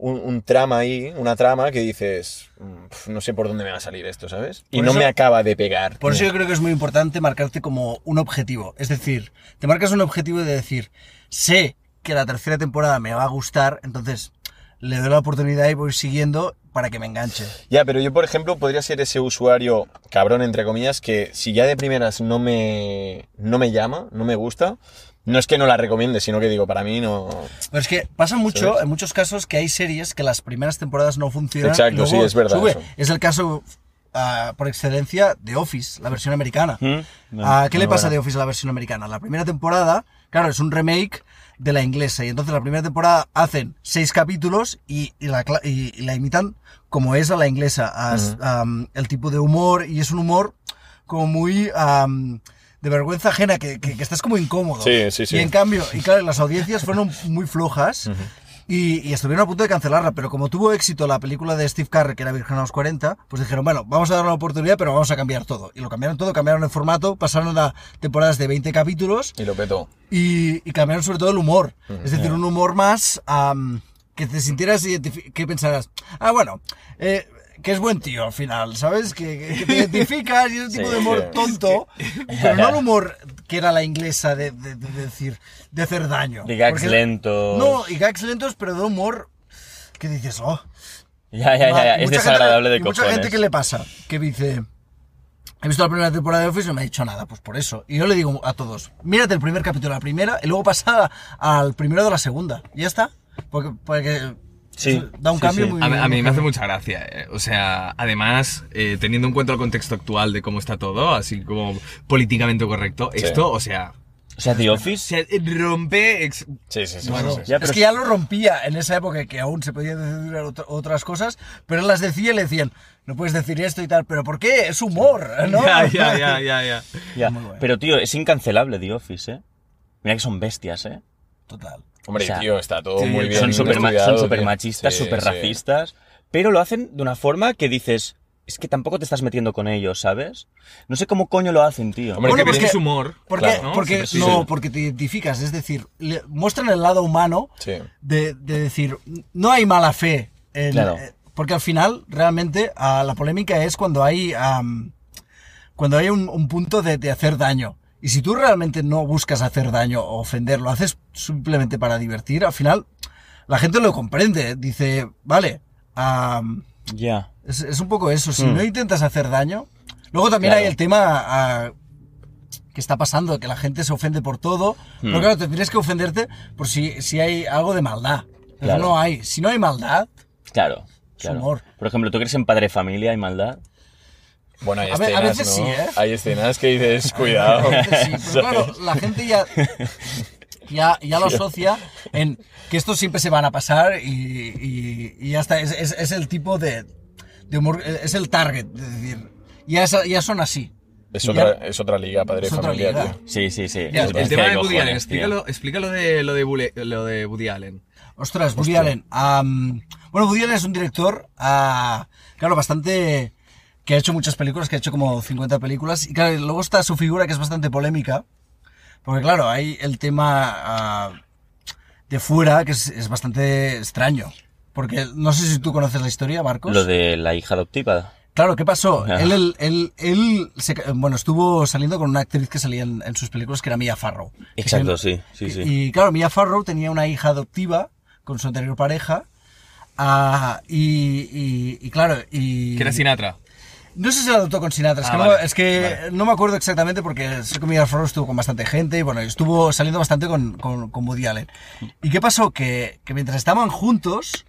un, un trama ahí, una trama que dices, "Mm, no sé por dónde me va a salir esto, ¿sabes? Y no eso- me acaba de pegar. Por eso yo creo que es muy importante marcarte como un objetivo. Es decir, te marcas un objetivo de decir, sé que la tercera temporada me va a gustar, entonces le doy la oportunidad y voy siguiendo para que me enganche. Ya, pero yo, por ejemplo, podría ser ese usuario cabrón, entre comillas, que si ya de primeras no me, no me llama, no me gusta, no es que no la recomiende, sino que digo, para mí no... Pero es que pasa mucho, ¿Sabes? en muchos casos, que hay series que las primeras temporadas no funcionan. Exacto, luego sí, es verdad sube. eso. Es el caso, ah, por excelencia, de Office, la versión americana. ¿Mm? Ah, ¿Qué le pasa buena. de Office a la versión americana? La primera temporada, claro, es un remake de la inglesa. Y entonces la primera temporada hacen seis capítulos y, y la, y- y la imitan como es a la inglesa. As- el tipo de humor, y es un humor como muy am, de vergüenza ajena, que, que- que estás como incómodo. Sí, sí, sí. Y en cambio, y claro, las audiencias fueron muy flojas. Y, y estuvieron a punto de cancelarla, pero como tuvo éxito la película de Steve Carell, que era Virgen a los 40, pues dijeron, bueno, vamos a dar una oportunidad, pero vamos a cambiar todo. Y lo cambiaron todo, cambiaron el formato, pasaron a temporadas de 20 capítulos Y lo petó. y, y cambiaron sobre todo el humor. Es decir, un humor más am, que te sintieras que pensarás, ah, bueno, eh, que es buen tío al final, ¿sabes? Que, que- te *laughs* identificas y es un tipo Sí, de humor sí. tonto, *laughs* pero no el *laughs* humor que era la inglesa de, de- de decir, de hacer daño. De gags Porque- lentos. No, y gags lentos, pero de humor que dices, oh. Ya, ya, ya, ya. Es desagradable gente, de y mucha cojones. gente que le pasa, que dice, he visto la primera temporada de Office y no me ha dicho nada, pues por eso. Y yo le digo a todos, mírate el primer capítulo de la primera y luego pasa al primero de la segunda. Ya está. Porque, porque Sí, da un sí, cambio sí. muy A, mí- a mí me hace mucha gracia. eh. O sea, además, eh, teniendo en cuenta el contexto actual de cómo está todo, así como políticamente correcto, Sí. esto, o sea, O sea, The Office. se rompe. ex- Sí, sí, sí. Bueno, sí, sí. Ya, es que ya lo rompía en esa época que aún se podían decir ot- otras cosas, pero él las decía y le decían, no puedes decir esto y tal, pero ¿por qué? Es humor, ¿no? Ya, ya, ya, ya, ya. Ya. Muy bueno. Pero, tío, es incancelable The Office, ¿eh? Mira que son bestias, ¿eh? Total. Hombre, O sea, tío, está todo sí, muy bien son súper machistas, súper sí. racistas, pero lo hacen de una forma que dices, es que tampoco te estás metiendo con ellos, ¿sabes? No sé cómo coño lo hacen, tío. Hombre, Bueno, porque- que es humor. Porque, claro, ¿no? porque, Sí, sí, no, sí. porque te identificas, es decir, le- muestran el lado humano Sí. de, de decir, no hay mala fe. en- Claro. eh, porque al final, realmente, la polémica es cuando hay, cuando hay un, un punto de, de hacer daño. Y si tú realmente no buscas hacer daño o ofender, lo haces simplemente para divertir, al final la gente lo comprende. Dice, vale, am, Ya. es, es un poco eso. Si Mm. no intentas hacer daño. Luego también Claro. hay el tema ah, que está pasando, que la gente se ofende por todo. Pero Mm. claro, te tienes que ofenderte por si, si hay algo de maldad. Pero Claro. no hay. Si no hay maldad, Claro. Claro. humor. Por ejemplo, ¿tú crees en Padre Familia y Maldad? Bueno, hay A ve- a escenas, veces ¿no? sí, ¿eh? Hay escenas que dices, *laughs* cuidado. A veces sí, pero *laughs* claro, la gente ya, ya, ya lo *laughs* asocia en que estos siempre se van a pasar y, y- y ya está. Es, es- es el tipo de, de humor, es el target, es decir, ya, es- ya son así. Es otra, es otra liga, padre familia, liga. tío. Sí, sí, sí. Ya, el tema de Woody Allen, explícalo, explícalo de lo de, Bule- lo de Woody Allen. Ostras, Woody Allen. am, bueno, Woody Allen es un director, ah, claro, bastante... que ha hecho muchas películas, que ha hecho como 50 películas. Y claro, luego está su figura, que es bastante polémica. Porque claro, hay el tema ah, de fuera, que es, es bastante extraño. Porque no sé si tú conoces la historia, Marcos. Lo de la hija adoptiva. Claro, ¿qué pasó? Ah. Él, él, él, él se bueno, estuvo saliendo con una actriz que salía en, en sus películas, que era Mia Farrow. Que Exacto, se- sí, sí, sí. Y claro, Mia Farrow tenía una hija adoptiva con su anterior pareja. ah, y, y, y claro, y... Que era Sinatra. No sé si adoptó con Sinatra, es Ah, que, no, vale, es que vale. no me acuerdo exactamente porque sé que Mia Farrow estuvo con bastante gente y bueno, estuvo saliendo bastante con, con, con Woody Allen. ¿Y qué pasó? Que, que mientras estaban juntos,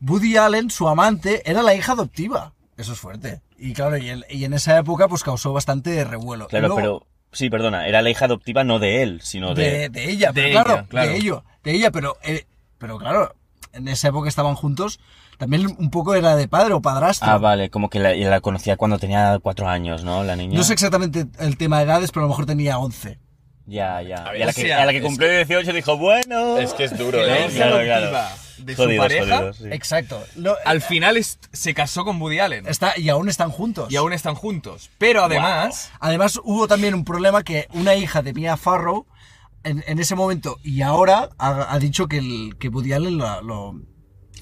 Woody Allen, su amante, era la hija adoptiva. Eso es fuerte. Y claro, y en, y en esa época pues causó bastante revuelo. Claro, luego- pero. Sí, perdona, era la hija adoptiva no de él, sino de, de. de ella, de pero claro, ella, claro. de ello, de ella, pero, eh, pero claro, en esa época estaban juntos, también un poco era de padre o padrastro. Ah, vale, como que la, la conocía cuando tenía cuatro años, ¿no? La niña. No sé exactamente el tema de edades, pero a lo mejor tenía 11. Ya, ya. A ver, y a la que, sea, a la que es cumplió 18 dijo, bueno. Es que es duro, ¿eh? Claro, claro. de su Jodidos, pareja jodidos, sí. Exacto. Lo- al final es- se casó con Woody Allen. está, y aún están juntos. Y aún están juntos. Pero además, Además, hubo también un problema que una hija de Mia Farrow, en, en ese momento y ahora, ha, ha dicho que, el, que Woody Allen lo, lo-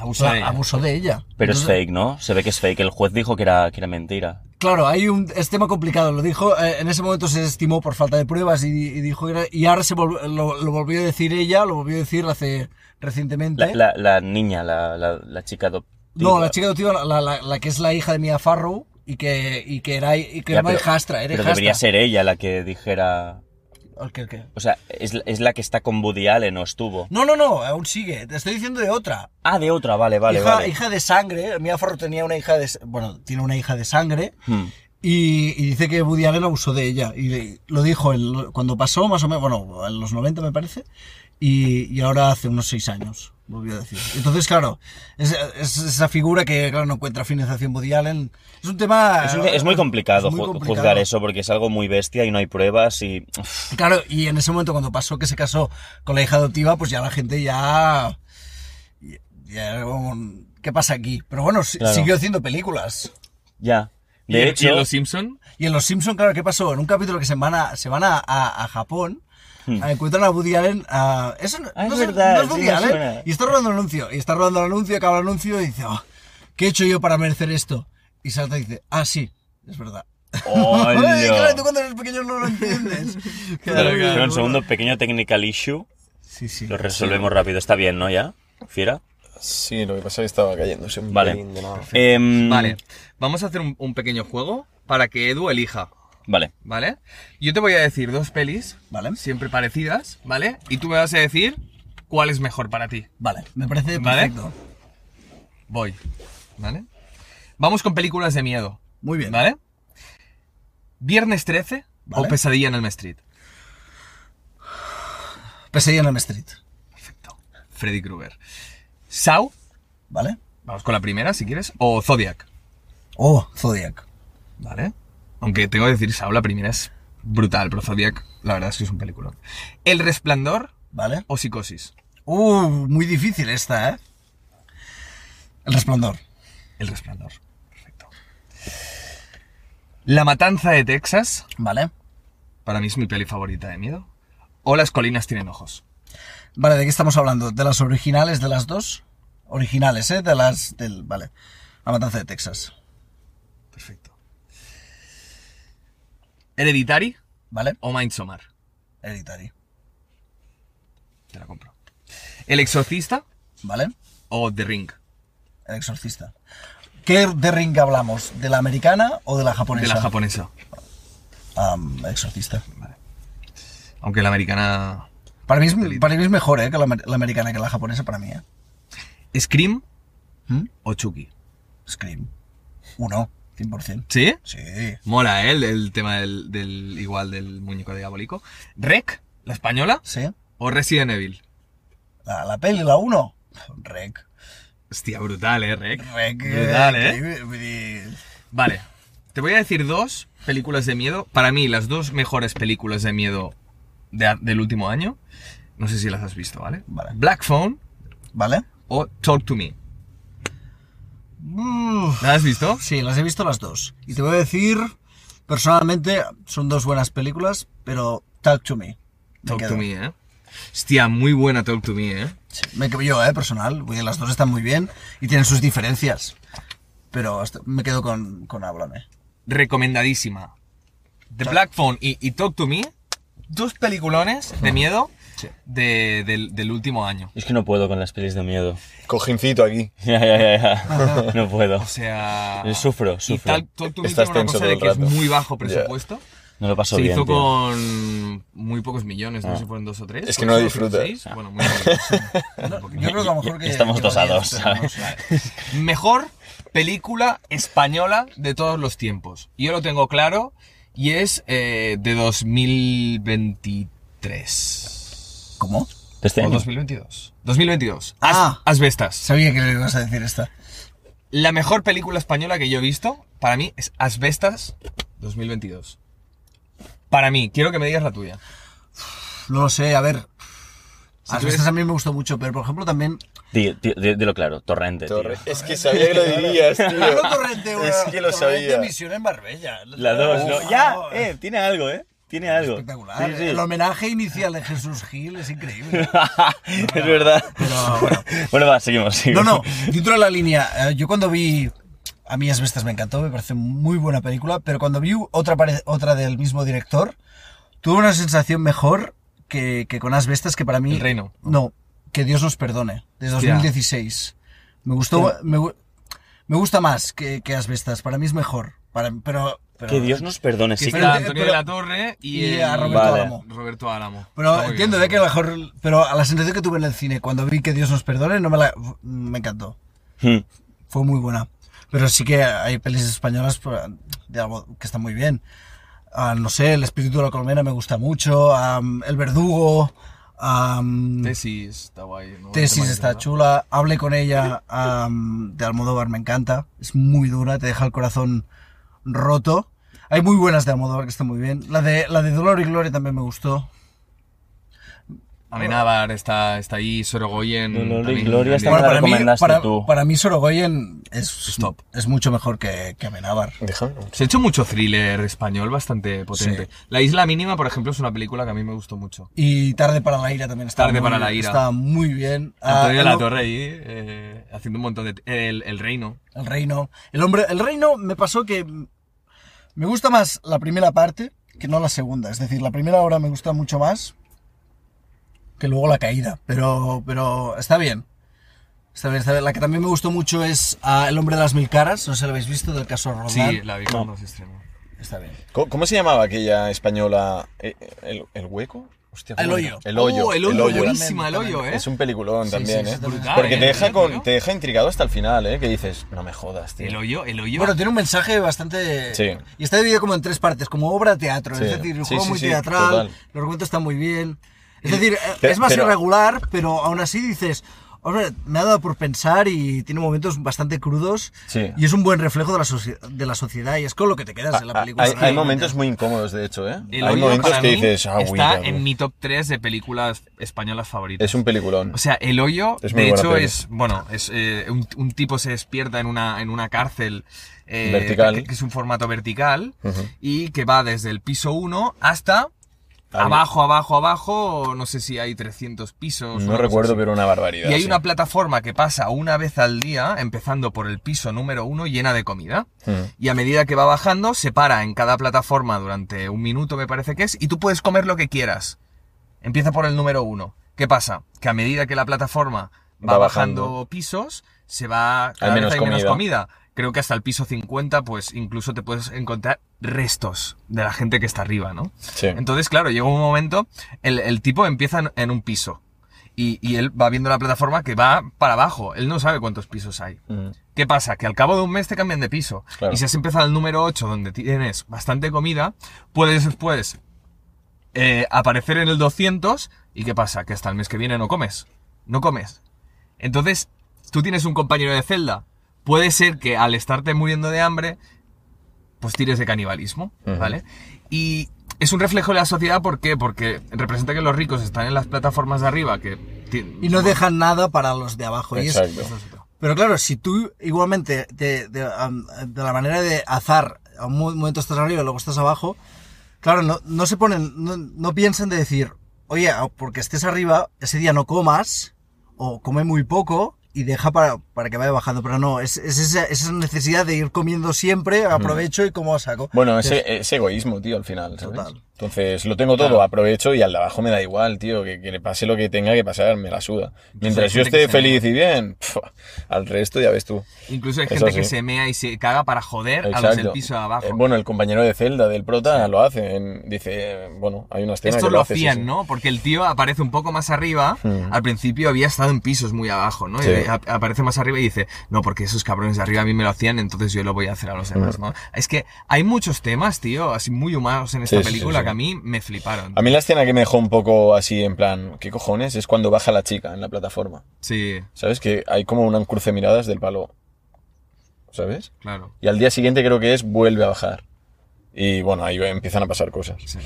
de ella. abusó de ella. Pero es Entonces, fake, ¿no? Se ve que es fake. El juez dijo que era, que era mentira. Claro, hay un es tema complicado. Lo dijo, eh, en ese momento se estimó por falta de pruebas y, y dijo que era- y ahora se volv- lo, lo volvió a decir ella, lo volvió a decir hace recientemente. La, la, la niña, la, la, chica adoptiva. no, la chica adoptiva, la, la- la que es la hija de Mia Farrow y que, y que era, y que Ya, era pero- hijastra, era Pero hijastra. debería ser ella la que dijera. ¿El qué, el qué? O sea, es, es la que está con Woody Allen o estuvo. No, no, no, aún sigue. Te estoy diciendo de otra. Ah, de otra, vale, vale, hija, vale. hija de sangre. Mia Farrow tenía una hija de... Bueno, tiene una hija de sangre. Hmm. Y, y dice que Woody Allen abusó de ella. Y le- lo dijo cuando pasó, más o menos, bueno, en los 90 me parece. Y, y ahora hace unos 6 años, volvió a decir. Entonces, claro, es, es esa figura que claro, no encuentra financiación Woody Allen. Es un tema... Es, un- es muy complicado es muy ju- complicado. juzgar eso porque es algo muy bestia y no hay pruebas y. Claro, y en ese momento cuando pasó que se casó con la hija adoptiva, pues ya la gente ya... ¿Qué pasa aquí? Pero bueno, Claro. siguió haciendo películas. Ya. Y De en- hecho. y en Los Simpson Y en Los Simpson, claro, ¿qué pasó? En un capítulo que se van a, se van a, a- a Japón, encuentran a Woody Allen. a- eso no, Hmm. Ah, es no sé- verdad, no es Woody sí Allen. Y está rodando el anuncio. Y está rodando el anuncio, acaba el anuncio y dice, "Oh, ¿qué he hecho yo para merecer esto? Y salta y dice, ah, sí, es verdad. *laughs* Ay, claro, tú cuando eres pequeño no lo entiendes. *laughs* Claro, Claro, un segundo, pequeño technical issue. Sí, sí. Lo resolvemos rápido. Está bien, ¿no? Ya. Fiera. Sí, lo que pasa es que estaba cayéndose un Vale. pelín de nada. Em, Vale, vamos a hacer un, un pequeño juego para que Edu elija, Vale. ¿vale? Yo te voy a decir dos pelis, Vale. siempre parecidas, ¿vale? Y tú me vas a decir cuál es mejor para ti. Vale, me parece Vale. perfecto. Voy, ¿vale? Vamos con películas de miedo, Muy bien. ¿vale? Viernes 13 Vale. o Pesadilla en el Street. Pesadilla en Elm Street. Perfecto. Freddy Krueger. Saw, ¿Vale? vamos con la primera si quieres, o Zodiac, Oh, Zodiac. ¿vale? Aunque tengo que decir, Saw la primera es brutal, pero Zodiac la verdad es que es un película. El Resplandor ¿Vale? o Psicosis. Uh, muy difícil esta, ¿eh? El resplandor. El Resplandor. Perfecto. La Matanza de Texas, ¿Vale? para mí es mi peli favorita de miedo. O Las Colinas Tienen Ojos. Vale, ¿de qué estamos hablando? ¿De las originales de las dos? Originales, ¿eh? De las... Del, vale. La matanza de Texas. Perfecto. Hereditary ¿Vale? o Midsommar. Hereditary. Te la compro. El Exorcista ¿Vale? o The Ring. El exorcista. ¿Qué de ring hablamos? ¿De la americana o de la De japonesa? la japonesa. Am, exorcista. Aunque la americana. Para mí, es, para mí es mejor, ¿eh? Que la americana que la japonesa para mí, ¿eh? Scream ¿Mm? o Chucky. Scream. Uno. 100%. ¿Sí? Sí. Mola, ¿eh? El, el tema del, del- igual del muñeco diabólico. ¿Rec? ¿La española? Sí. ¿O Resident Evil? La, la peli, la 1. Rec. Hostia, brutal, ¿eh? Rec. Rec. Brutal, ¿eh? vull dir, Vale. Te voy a decir dos películas de miedo. Para mí, las dos mejores películas de miedo de- del último año. No sé si las has visto, ¿vale? Vale. Black Phone ¿Vale? o Talk to Me. Uf. ¿La has visto? Sí, las he visto las dos. Y te voy a decir, personalmente, son dos buenas películas, pero Talk to Me. Me Talk quedo. to Me, ¿eh? Hostia, muy buena Talk to Me, ¿eh? Sí, me quedo yo, eh, personal. Las dos están muy bien y tienen sus diferencias. Pero hasta- me quedo con, con Háblame. Recomendadísima. The Black Phone y, y Talk to Me, dos peliculones de miedo Sí. de- del, del último año. Es que no puedo con las pelis de miedo. Cojincito aquí. *laughs* Ya, ya, ya, ya. *laughs* No puedo. O sea... Eh, sufro, Y sufro. Talk, Talk to Me Estás tiene una tenso cosa de que es rato. muy bajo presupuesto. No lo paso Se bien, hizo tío. con muy pocos millones, no Ah. sé si fueron dos o tres. Es que ¿Puede no ser disfruta. seis? Bueno, muy. *laughs* No, yo creo que a lo mejor que... Estamos que dos a dos. Mejor película española de todos los tiempos. Yo lo tengo claro y es eh, de 2023. ¿Cómo? ¿De este O año? 2022. 2022. As- Ah. Asbestas. Sabía que le ibas a decir esta. La mejor película española que yo he visto, para mí, es Asbestas 2022. Para mí, quiero que me digas la tuya. No lo sé, a ver. Si a tú veces eres- a mí me gustó mucho, pero por ejemplo también... Di- di- di- Dilo claro, Torrente, tío. Torre. Es que sabía que lo dirías, *laughs* tío. Torrente, Es que lo Torrente sabía. Misión en Marbella. La dos, ¿no? Uf, Ya, eh, tiene algo, eh. Tiene algo. Espectacular. Sí, sí. El homenaje inicial de Jesús Gil es increíble. *laughs* es verdad. Pero bueno. *laughs* Bueno, va, seguimos, No, seguimos. no, dentro de la línea, eh, yo cuando vi... A mí Asbestas me encantó, me parece muy buena película, pero cuando vi otra, pare- otra del mismo director, tuve una sensación mejor que, que con Asbestas, que para mí... El Reino. No, que Dios nos perdone, de Hostia. 2016. Me gustó, me, me gusta más que, que Asbestas, para mí es mejor, para, pero... pero Que Dios nos perdone, sí Que pero- está Antonio pero- de la Torre y, y a Roberto Vale. Álamo. Roberto Álamo. Pero entiendo bien, de que mejor, pero a la sensación que tuve en el cine cuando vi que Dios nos perdone, no me la, me encantó. Hmm. Fue muy buena. Pero sí que hay pelis españolas pues, de algo que están muy bien. Ah, no sé, El espíritu de la colmena me gusta mucho. am, el verdugo. am, Tesis, está guay. ¿no? Tesis está chula. Hable con ella am, de Almodóvar me encanta. Es muy dura, te deja el corazón roto. Hay muy buenas de Almodóvar que están muy bien. La de, la de Dolor y Gloria también me gustó. Amenábar está, está ahí, Sorogoyen. Dolor y también, Gloria está- la para mí, para, tú. para mí Sorogoyen es, Es top. es mucho mejor que, que Amenábar. Déjame. Se ha hecho mucho thriller español bastante potente. Sí. La Isla Mínima, por ejemplo, es una película que a mí me gustó mucho. Y Tarde para la ira también está Tarde muy, para la ira. Está muy bien. Ah, Antonio de el, la Torre ahí, eh, haciendo un montón de... El, el Reino. el reino. El hombre, el reino me pasó que me gusta más la primera parte que no la segunda. Es decir, la primera hora me gusta mucho más que luego la caída. Pero, pero está bien. Está bien, está bien. La que también me gustó mucho es ah, El hombre de las mil caras. No sé si la habéis visto del caso Roldán. Sí, la vi cuando se estrenó. Está bien. ¿Cómo, cómo se llamaba aquella española? Eh, ¿El, el hueco? Hostia, El ¿cómo hoyo. El hoyo. Oh, el hoyo, hoyo. buenísima el hoyo, ¿eh? Es un peliculón Sí, también, sí, ¿eh? brutal, Porque ¿eh? te deja, El con, te deja intrigado hasta el final, ¿eh? Que dices, no me jodas, tío. El hoyo, el hoyo. Bueno, tiene un mensaje bastante... Sí. Y está dividido como en tres partes, como obra teatro. Sí. Es decir, el Sí, juego sí, muy sí, teatral, total. los argumentos están muy bien. Es decir, Pero- es más pero- irregular, pero aún así dices... Hombre, me ha dado por pensar y tiene momentos bastante crudos. Sí. Y es un buen reflejo de la, de la sociedad y es con lo que te quedas en la Ah, película. Hay, hay momentos muy incómodos, de hecho, ¿eh? El hay momentos que dices, ah, está güey, en mi top 3 de películas españolas favoritas. Es un peliculón. O sea, el hoyo, de hecho, peli. es, bueno, es eh, un, un tipo se despierta en una, en una cárcel eh, Vertical. Que, que es un formato vertical Ujú. y que va desde el piso 1 hasta Ahí. abajo, abajo, abajo, no sé si hay 300 pisos. No recuerdo, así. pero una barbaridad. Y hay sí. una plataforma que pasa una vez al día, empezando por el piso número 1 llena de comida. Ujú. Y a medida que va bajando, se para en cada plataforma durante un minuto, me parece que es, y tú puedes comer lo que quieras. Empieza por el número uno. ¿Qué pasa? Que a medida que la plataforma va, Va bajando. bajando. pisos, se va. Cada Hay vez menos hay menos comida. Creo que hasta el piso 50, pues incluso te puedes encontrar restos de la gente que está arriba, ¿no? Sí. Entonces, claro, llega un momento, el, el tipo empieza en, un piso. y, y él va viendo la plataforma que va para abajo. Él no sabe cuántos pisos hay. Mm. ¿Qué pasa? Que al cabo de un mes te cambian de piso. Claro. Y si has empezado el número 8, donde tienes bastante comida, puedes después eh, aparecer en el 200. ¿Y qué pasa? Que hasta el mes que viene no comes. No comes. Entonces, tú tienes un compañero de celda. Puede ser que al estarte muriendo de hambre, pues tires de canibalismo. ¿vale? Y es un reflejo de la sociedad, ¿por qué? Porque representa que los ricos están en las plataformas de arriba, que... Y no dejan nada para los de abajo. Y es- Exacto. pero claro, si tú igualmente de, de, am- de la manera de azar, a un mo- momento estás arriba y luego estás abajo, claro, no, no se ponen, no, no piensan de decir, oye, ah, porque estés arriba, ese día no comas, o come muy poco, y deja para, para que vaya bajando. Pero no, es, es esa, esa necesidad de ir comiendo siempre, aprovecho y como saco. Bueno, ese, ese egoísmo, tío, al final, ¿sabes? Total. Entonces, lo tengo todo, aprovecho y al de abajo me da igual, tío, que, que le pase lo que tenga que pasar, me la suda. Mientras yo que esté feliz y bien, al resto ya ves tú. Incluso hay Eso gente que sí. se mea y se caga para joder a los del piso de abajo. Eh, bueno, el compañero de celda del prota lo hace, en- dice, bueno, hay una escena Esto que lo hace, sí, hacían, sí. ¿no? Porque el tío aparece un poco más arriba. Hmm. Al principio había estado en pisos muy abajo, ¿no? Sí. Y aparece más arriba y dice, no, porque esos cabrones de arriba a mí me lo hacían, entonces yo lo voy a hacer a los demás, Hmm. ¿no? Es que hay muchos temas, tío, así muy humanos en esta Sí, sí, sí, película sí. Que a mí me fliparon. A mí la escena que me dejó un poco así en plan, ¿qué cojones? Es cuando baja la chica en la plataforma. Sí, ¿Sabes? Que hay como un cruce de miradas del palo. ¿Sabes? claro. Y al día siguiente creo que es, vuelve a bajar. Y bueno, ahí empiezan a pasar cosas. Sí.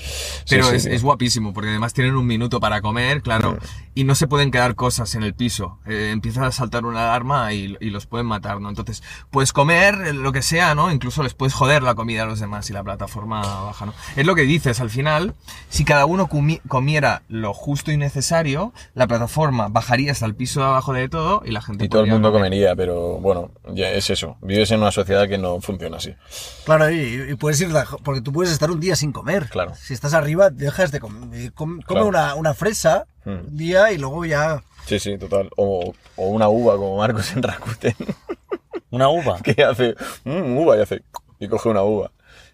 Pero sí, es, sí. es guapísimo, porque además tienen un minuto para comer, claro, y no se pueden quedar cosas en el piso. Eh, empieza a saltar una alarma y, y los pueden matar, ¿no? Entonces, puedes comer lo que sea, ¿no? Incluso les puedes joder la comida a los demás y la plataforma baja, ¿no? Es lo que dices, al final, si cada uno comi- comiera lo justo y necesario, la plataforma bajaría hasta el piso de abajo de todo y la gente Y todo el mundo comer. comería, pero bueno, ya es eso. Vives en una sociedad que no funciona así. Claro, y, y puedes ir, de- porque tú puedes estar un día sin comer. Claro. Si estás arriba, dejas de comer. Come Claro. una, una fresa Hmm. un día y luego ya. Sí, sí, total. O, o una uva como Marcos en Rakuten, *laughs* Una uva. que hace "Mm, uva y hace y coge una uva.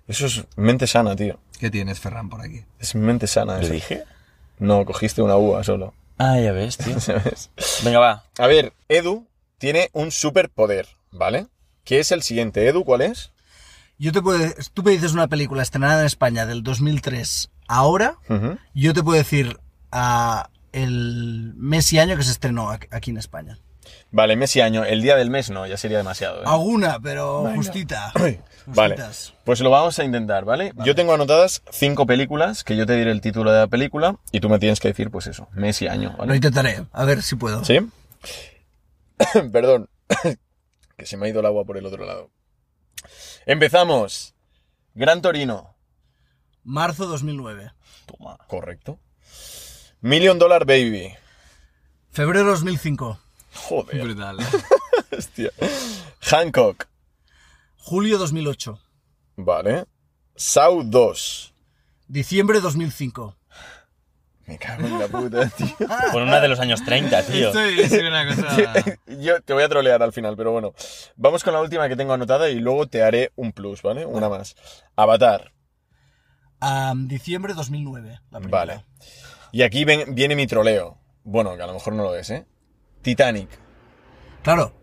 Eso es mente sana, tío. ¿Qué tienes, Ferran, por aquí? Es mente sana ¿Le eso. dije? No, cogiste una uva solo. Ah, ya ves, *laughs* tío. ¿Sabes? Venga, va. A ver, Edu tiene un superpoder, ¿vale? ¿Qué es el siguiente? Edu, ¿cuál es? Yo te puedo, tú me dices una película estrenada en España del 2003 ahora, Ujú. yo te puedo decir a el mes y año que se estrenó aquí en España. Vale, mes y año. El día del mes no, ya sería demasiado. ¿eh? Alguna, pero justita. *clears throat* Vale, Justitas. pues lo vamos a intentar, ¿vale? Yo tengo anotadas cinco películas, que yo te diré el título de la película y tú me tienes que decir, pues eso, mes y año, Lo ¿vale? intentaré, a ver si puedo. ¿Sí? *clears throat* Perdón, *coughs* que se me ha ido el agua por el otro lado. Empezamos. Gran Torino, Marzo 2009. Toma. correcto. Million Dollar Baby. Febrero 2005. Joder, Brutal. *laughs* hostia. Hancock, Julio 2008. vale. Saw 2. Diciembre 2005. Me cago en la puta, *laughs* tío. Con una de los años 30, tío. Estoy, estoy una cosa... *laughs* Yo te voy a trolear al final, pero bueno. Vamos con la última que tengo anotada y luego te haré un plus, ¿vale? Una más. Avatar. Diciembre 2009. La primera. Vale. Y aquí ven- viene mi troleo. Bueno, que a lo mejor no lo es, ¿eh? Titanic. Claro.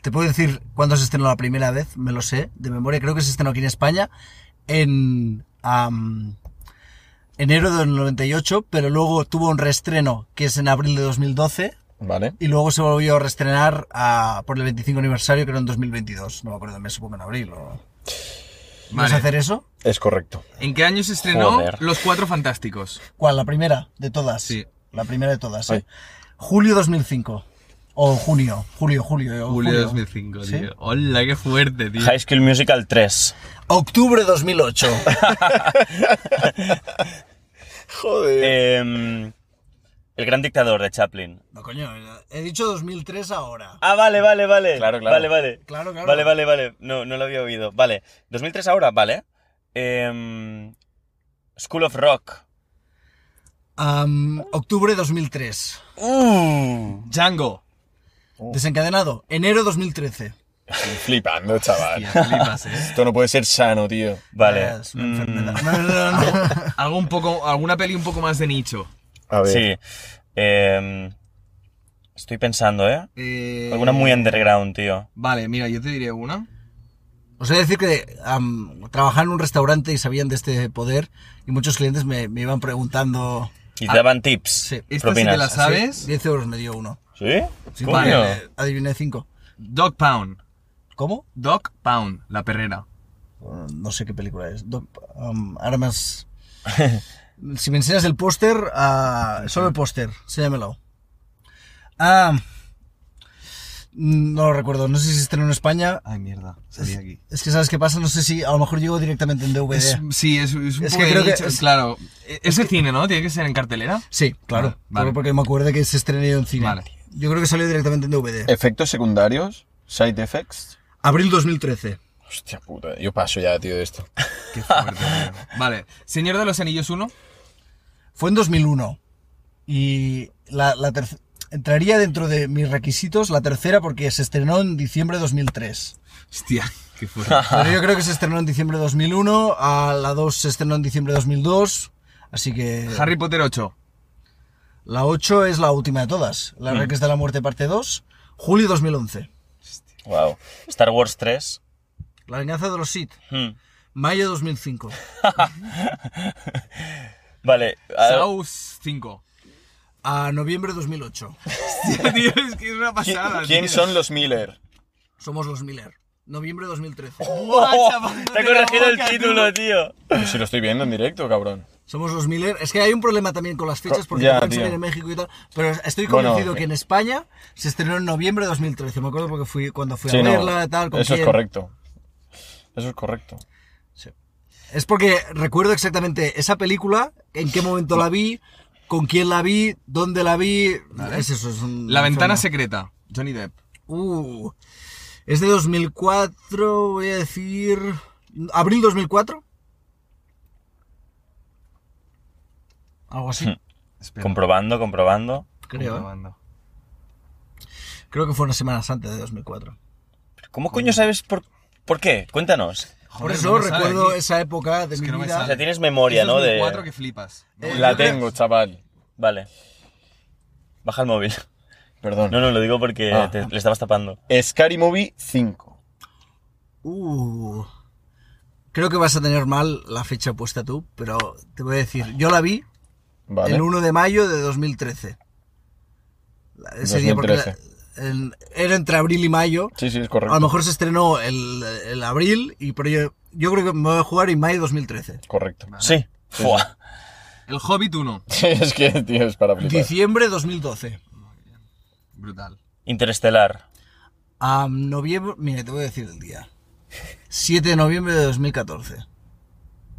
te puedo decir cuándo se estrenó la primera vez, me lo sé, de memoria. Creo que se estrenó aquí en España en am, enero del 98, pero luego tuvo un reestreno que es en abril de 2012 ¿Vale? y luego se volvió a reestrenar a- por el 25 aniversario que era en 2022. No me acuerdo, me supongo en abril. O... ¿Vas Vale. a hacer eso? Es correcto. ¿En qué año se estrenó Joder. Los Cuatro Fantásticos? ¿Cuál? ¿La primera de todas? Sí. La primera de todas, ¿eh? Julio 2005. O junio, julio, julio. o Julio de 2005, ¿Sí? tío. Hola, qué fuerte, tío. High School Musical 3. Octubre 2008. *laughs* Joder. Em, el gran dictador de Chaplin. no, coño, he dicho 2003 ahora. Ah, vale, vale, vale. Claro, claro. Vale, vale. Claro, claro. Vale, vale, vale. No, no lo había oído. Vale. 2003 ahora, vale. Em, School of Rock. Am, octubre 2003. Uh, Django. Desencadenado, enero 2013. Estoy flipando, chaval. *laughs* Flipas, eh. Esto no puede ser sano, tío. vale. Es una Mm, enfermedad. No, no, no, no. Algo un poco, alguna peli un poco más de nicho. A ver. Sí. Eh, estoy pensando, ¿eh? Eh, Alguna muy underground, tío. Vale, mira, yo te diré una. Os he de decir que am, trabajaba en un restaurante y sabían de este poder y muchos clientes me, me iban preguntando... Y te daban tips. Sí. Esta si propinas. te la sabes. Sí, 10 euros me dio uno. ¿Sí? Sí, eh, adiviné 5. Dog Pound. ¿Cómo? Dog Pound, la perrera. Uh, No sé qué película es. Doc- am, ahora más... *laughs* si me enseñas el póster, ah, solo el póster, enséñamelo. Ah, no lo recuerdo, no sé si se estrenó en España. Ay, mierda, salí aquí. Es que sabes qué pasa, no sé si a lo mejor llegó directamente en DVD. Es- sí, es, es un Es poco que de creo que es- claro. Es de cine, ¿no? Tiene que ser en cartelera. Sí, claro, Ah, vale. porque me acuerdo que se estrenó en cine. Vale. Yo creo que salió directamente en DVD. Efectos secundarios, side effects. Abril 2013. Hostia puta, yo paso ya, tío, de esto. *laughs* Qué fuerte, tío. Vale. Señor de los Anillos 1. Fue en 2001. Y la, la entraría dentro de mis requisitos la tercera porque se estrenó en diciembre de 2003. Hostia, qué fuerte. *laughs* Pero yo creo que se estrenó en diciembre de 2001, a la 2 se estrenó en diciembre de 2002, así que Harry Potter 8. la 8 es la última de todas. Mm. La Reques de la Muerte parte 2, julio 2011. Wow. Star Wars 3. La venganza de los Sith, Hmm. mayo 2005. *laughs* Vale. Saus 5. A noviembre 2008. Hostia, *laughs* *laughs* tío, es que es una pasada. ¿Quién tío. son los Miller? Somos los Miller. Noviembre 2013. Buah, chaval, te la corregido el título, tío. Si lo estoy viendo en directo, cabrón. Somos los Miller. Es que hay un problema también con las fechas porque Ya, no pueden salir en México y tal. Pero estoy convencido eh. que en España se estrenó en noviembre de 2013. Me acuerdo porque fui cuando fui Sí, a no, verla, tal. con Eso es correcto. Eso es correcto. Es porque recuerdo exactamente esa película, en qué momento la vi, con quién la vi, dónde la vi. Es eso, es un. La ventana secreta. Johnny Depp. Uh, es de 2004, voy a decir. ¿Abril 2004? Algo así, Espera. Comprobando, comprobando. creo. ¿eh? Comprobando. Creo que fue unas semanas antes de 2004. ¿Cómo coño sabes por, por qué? Cuéntanos. Por Joder, eso no me sale recuerdo esa época de Es mi que no me vida. O sea, tienes memoria, ¿no? 2004 De... que flipas. Eh, La tengo, chaval. Vale. Baja el móvil. Perdón. No, no, lo digo porque Ah. te- le estabas tapando. Scary Movie 5. Uh, creo que vas a tener mal la fecha puesta tú, pero te voy a decir, yo la vi Vale. el 1 de mayo de 2013. La- Ese día porque 2013. la- el- era entre abril y mayo. Sí, sí, es correcto. A lo mejor se estrenó el, el abril, y pero yo, yo creo que me voy a jugar en mayo de 2013. Correcto. Sí. Fua. El Hobbit 1. *laughs* Sí, es que, tío, es para flipar. Diciembre de 2012. Brutal. Interestelar. A noviembre, mira, te voy a decir el día. 7 de noviembre de 2014.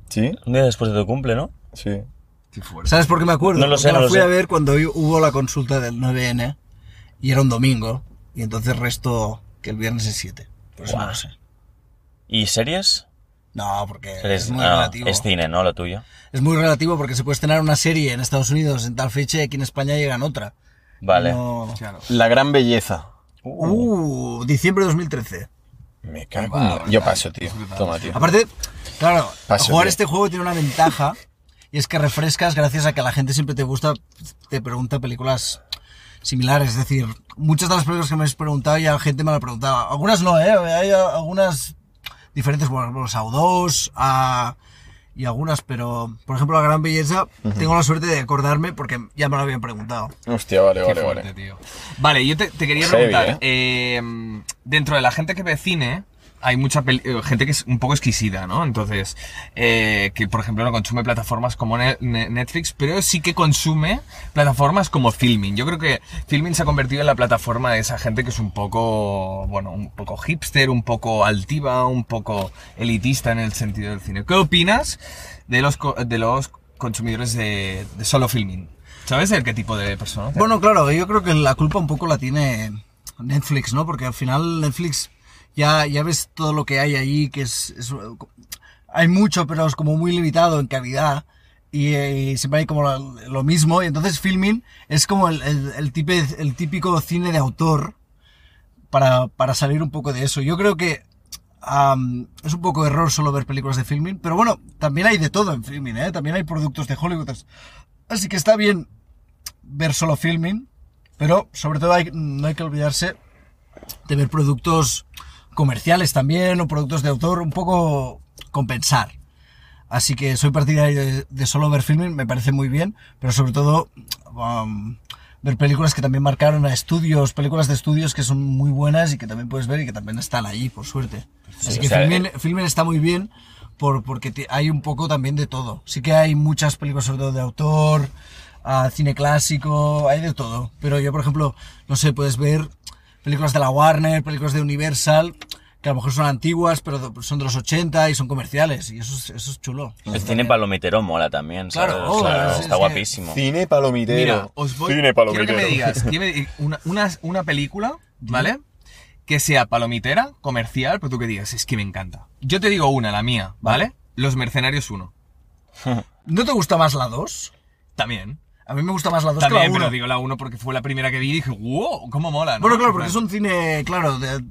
¿Sí? Un día después de tu cumple, ¿no? Sí. Qué. ¿Sabes por qué me acuerdo? No lo sé, Porque no la lo fui sé. a ver cuando hubo la consulta del 9N y era un domingo. Y entonces resto que el viernes es 7. Por eso no lo sé. ¿Y series? No, porque Series- es muy ah, relativo. es cine, ¿no? Lo tuyo. Es muy relativo porque se puede estrenar una serie en Estados Unidos en tal fecha y aquí en España llega en otra. Vale. No- Claro. La gran belleza. Uh, diciembre de 2013. Me cago en Yo paso, tío. Toma, tío. Aparte, claro, Paso, jugar tío. este juego tiene una ventaja y es que refrescas gracias a que la gente siempre te gusta, te pregunta películas similares. Es decir, muchas de las películas que me has preguntado ya la gente me la preguntaba. Algunas no, ¿eh? Hay algunas diferentes, bueno, los AU2 a- y algunas, pero por ejemplo La Gran Belleza, tengo la suerte de acordarme porque ya me lo habían preguntado. Hostia, vale, Qué vale, fuerte, vale. tío. Vale, yo te, te quería Heavy, preguntar. eh, dentro de la gente que ve cine, hay mucha eh, gente que es un poco exquisita, ¿no? Entonces, eh, que por ejemplo no consume plataformas como Ne- Ne- Netflix, pero sí que consume plataformas como Filming. Yo creo que Filming se ha convertido en la plataforma de esa gente que es un poco, bueno, un poco hipster, un poco altiva, un poco elitista en el sentido del cine. ¿Qué opinas de los, co- de los consumidores de, de solo Filming? ¿Sabes de qué tipo de personas? Bueno, claro, yo creo que la culpa un poco la tiene Netflix, ¿no? Porque al final Netflix ya, ya ves todo lo que hay ahí, que es, hay mucho, pero es como muy limitado en calidad. Y, siempre hay como lo mismo. Y entonces Filming es como el, el, el el típico cine de autor para, para salir un poco de eso. Yo creo que es un poco error solo ver películas de Filming, pero bueno, también hay de todo en Filming, ¿eh? También hay productos de Hollywood. Así que está bien ver solo filming, pero sobre todo no hay que olvidarse de ver productos comerciales también o productos de autor, un poco compensar. Así que soy partidario de, de solo ver filming, me parece muy bien, pero sobre todo um, ver películas que también marcaron a estudios, películas de estudios que son muy buenas y que también puedes ver y que también están allí, por suerte. Así que sea, filming, eh, filming está muy bien por, porque te- hay un poco también de todo. Sí que hay muchas películas sobre todo de autor, ah, cine clásico, hay de todo. Pero yo, por ejemplo, no sé, puedes ver películas de la Warner, películas de Universal, que a lo mejor son antiguas, pero son de los 80 y son comerciales, y eso es, eso es chulo. El cine palomitero mola también, ¿sabes? Claro, O sea, claro, es- está es que- guapísimo. Cine palomitero. Mira, os voy. Cine quiero que palomitero. me digas *laughs* una, una, una película, ¿vale? Que sea palomitera, comercial, pero tú que digas, es que me encanta. Yo te digo una, la mía, ¿vale? Los Mercenarios 1. *laughs* ¿No te gusta más la 2? También. A mí me gusta más la 2 que la 1. pero digo la 1 porque fue la primera que vi y dije, wow, cómo mola, ¿no? Bueno, claro, porque es un cine, claro, de-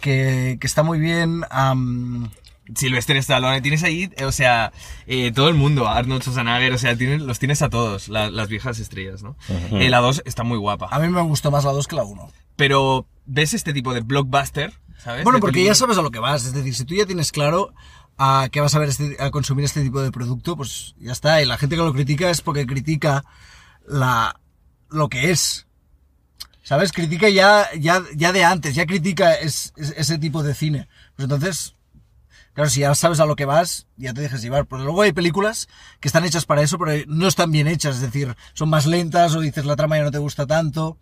que, que está muy bien. am, Sylvester Stallone, tienes ahí, eh, o sea, eh, todo el mundo, Arnold Schwarzenegger, o sea, tienes, los tienes a todos, la- las viejas estrellas, ¿no? Eh, la 2 está muy guapa. a mí me gustó más la 2 que la 1. Pero, ¿ves este tipo de blockbuster? ¿Sabes? Bueno, De porque ya película? sabes a lo que vas. Es decir, si tú ya tienes claro a qué vas a ver este- a consumir este tipo de producto, pues ya está. Y la gente que lo critica es porque critica la lo que es. ¿Sabes? Critica ya, ya, ya de antes, ya critica es- es- ese tipo de cine. Pues entonces, claro, si ya sabes a lo que vas, ya te dejas llevar. Pero luego hay películas que están hechas para eso, pero no están bien hechas. Es decir, son más lentas o dices la trama ya no te gusta tanto.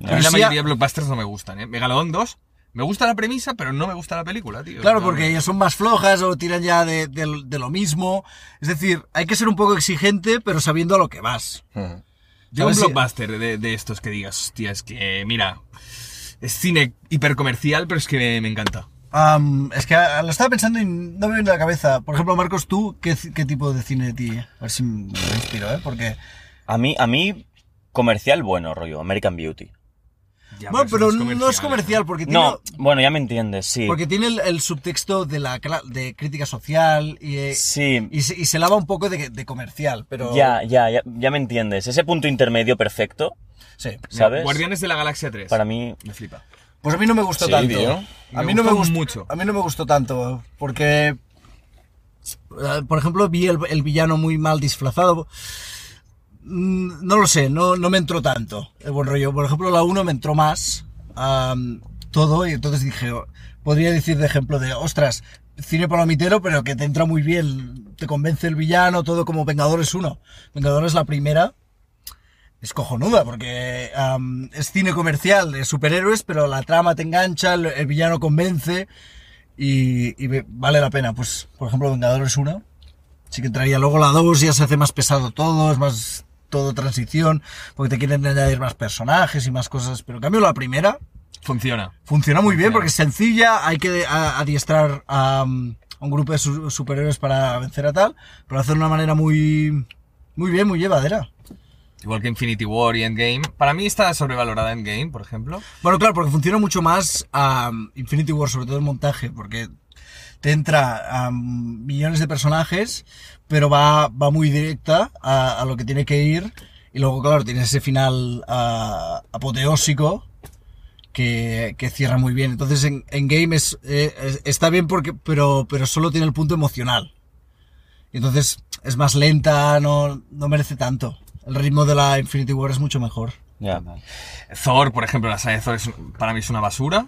A mí la mayoría de blockbusters no me gustan, ¿eh? Megalodon 2, me gusta la premisa, pero no me gusta la película, tío. Claro, porque ellas son más flojas o tiran ya de, de- de lo mismo. Es decir, hay que ser un poco exigente, pero sabiendo a lo que vas. Ujú. Yo un ¿sabes si- blockbuster de, de estos que digas, hostia, es que, mira, es cine hipercomercial, pero es que me, me encanta. Es que ah, lo estaba pensando y no me viene a la cabeza. Por ejemplo, Marcos, ¿tú qué tipo de cine de ti? A ver si me inspiro, ¿eh? Porque... A mí, a mí, comercial bueno, rollo, American Beauty. Ya, bueno, pero no es comercial, porque tiene, No, bueno, ya me entiendes, sí. porque tiene el, el subtexto de la cla- de crítica social y, eh, Sí, y, se, y se lava un poco de, de comercial, pero... ya, ya, ya, ya me entiendes. Ese punto intermedio perfecto, Sí. ¿sabes? Guardianes de la Galaxia 3. Para mí, Me flipa. Pues a mí no me gustó Sí, tanto. tío. A Me mí no me gustó mucho. A mí no me gustó tanto porque eh, por ejemplo, vi el, el villano muy mal disfrazado. Mm, No lo sé, no, no me entró tanto el buen rollo. Por ejemplo, la 1 me entró más am, todo y entonces dije, podría decir de ejemplo de, ostras, cine palomitero, pero que te entra muy bien, te convence el villano, todo como Vengadores 1. Vengadores la primera, es cojonuda, porque es cine comercial de superhéroes, pero la trama te engancha, el, villano convence y, vale la pena. Pues, por ejemplo, Vengadores 1, sí que entraría. Luego la 2 ya se hace más pesado todo, es más todo transición, porque te quieren añadir más personajes y más cosas, pero en cambio la primera Funciona. funciona muy bien porque es sencilla, hay que adiestrar a, um, a un grupo de su- superhéroes para vencer a tal, pero lo hace de una manera muy, muy bien, muy llevadera. Igual que Infinity War y Endgame. Para mí está sobrevalorada Endgame, por ejemplo. Bueno, claro, porque funciona mucho más a Infinity War, sobre todo el montaje, porque te entra a millones de personajes, pero va, va muy directa a, lo que tiene que ir. Y luego, claro, tienes ese final ah, apoteósico que, que cierra muy bien. Entonces, en, en Game es, eh, es- está bien, porque, pero, pero solo tiene el punto emocional. Entonces es más lenta, no, no merece tanto. El ritmo de la Infinity War es mucho mejor. Ya. Thor, por ejemplo, la saga de Thor es, para mí es una basura.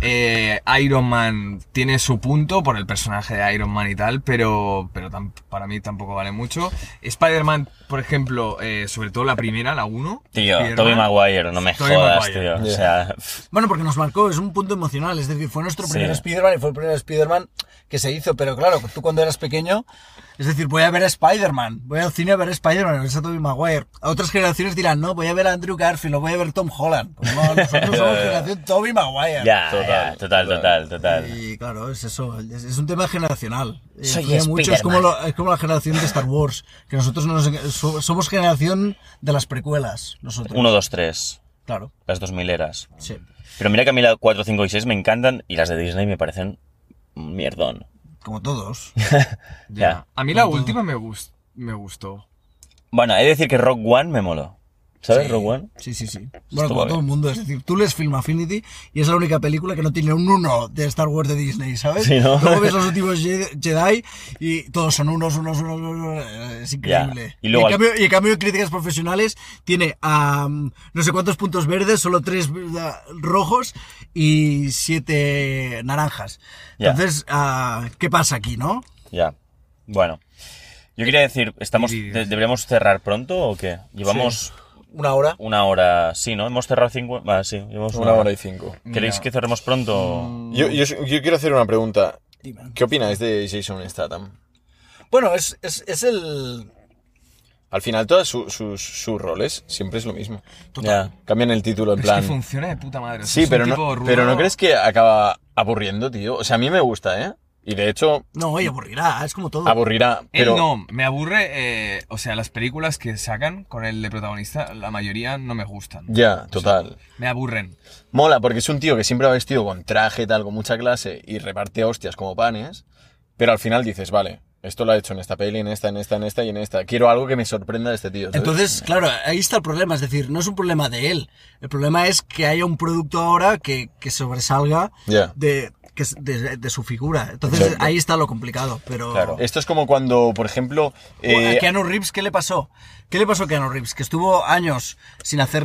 Eh, Iron Man tiene su punto por el personaje de Iron Man y tal, pero, pero tam- para mí tampoco vale mucho. Spider-Man, por ejemplo, eh, sobre todo la primera, la 1. Tío. Tobey Maguire, no me Tobey jodas, Maguire. tío. O sea, pff, Bueno, porque nos marcó, es un punto emocional, es decir, fue nuestro Sí. primer Spider-Man y fue el primer Spider-Man que se hizo, pero claro, tú cuando eras pequeño, es decir, voy a ver a Spider-Man, voy al cine a ver a Spider-Man, a Tobey Maguire. A otras generaciones dirán, no, voy a ver a Andrew Garfield o voy a ver Tom Holland. Pues no, nosotros somos *laughs* generación Tobey Maguire. ya, Total, ya, total, total, total. Y claro, es eso, es, es un tema generacional. Eh, Soy mucho, es como, Spiderman. lo- es como la generación de Star Wars, que nosotros no nos- so- somos generación de las precuelas, nosotros. 1, 2, 3, Claro, las 2000 eras. sí. Pero mira que a mí la 4, 5 y 6 me encantan y las de Disney me parecen mierdón. Como todos. *laughs* Ya. A mí la última me, me gustó. Bueno, he de decir que Rock One me moló. ¿Sabes? Sí. Rogue One. Sí, sí, sí. Bueno, como todo el mundo. Es decir, tú lees Film Affinity y es la única película que no tiene un uno de Star Wars de Disney, ¿sabes? Sí, ¿no? Luego ves los *laughs* últimos Je- Jedi y todos son unos, unos, unos, unos. Es increíble. Y luego en al- cambio, y en cambio, en críticas profesionales tiene no sé cuántos puntos verdes, solo tres eh, rojos y siete naranjas. Entonces, ah, ¿qué pasa aquí, no? Ya. Bueno. Yo quería decir, estamos, ¿deberíamos cerrar pronto o qué? Llevamos Una hora. una hora. Sí, ¿no? Hemos cerrado cinco. Ah, sí, llevamos Una hora y cinco. ¿Queréis Mira. que cerremos pronto? Yo, yo, yo quiero hacer una pregunta. Dime. ¿Qué opináis de Jason Statham? Bueno, es, es, es el. Al final, todos su- sus, sus roles siempre es lo mismo. Ya. Cambian el título en Pero es plan. que funciona de puta madre. Sí, es pero tipo no, pero ¿no crees que acaba aburriendo, tío? O sea, a mí me gusta, ¿eh? Y de hecho, No, oye, aburrirá, es como todo. aburrirá. Él Pero no, me aburre, eh, o sea, las películas que sacan con el de protagonista, la mayoría no me gustan. ya, total. Me aburren. Mola, porque es un tío que siempre va vestido con traje, tal, con mucha clase, y reparte hostias como panes. Pero al final dices, vale, esto lo ha hecho en esta peli, en esta, en esta, en esta y en esta. Quiero algo que me sorprenda de este tío. ¿sabes? Entonces, claro, ahí está el problema. Es decir, no es un problema de él. El problema es que haya un producto ahora que, que sobresalga de, que es de, de su figura. Entonces, Exacto. ahí está lo complicado. Pero. Claro. Esto es como cuando, por ejemplo. eh, a Keanu Reeves, ¿qué le pasó? ¿Qué le pasó a Keanu Reeves? Que estuvo años sin hacer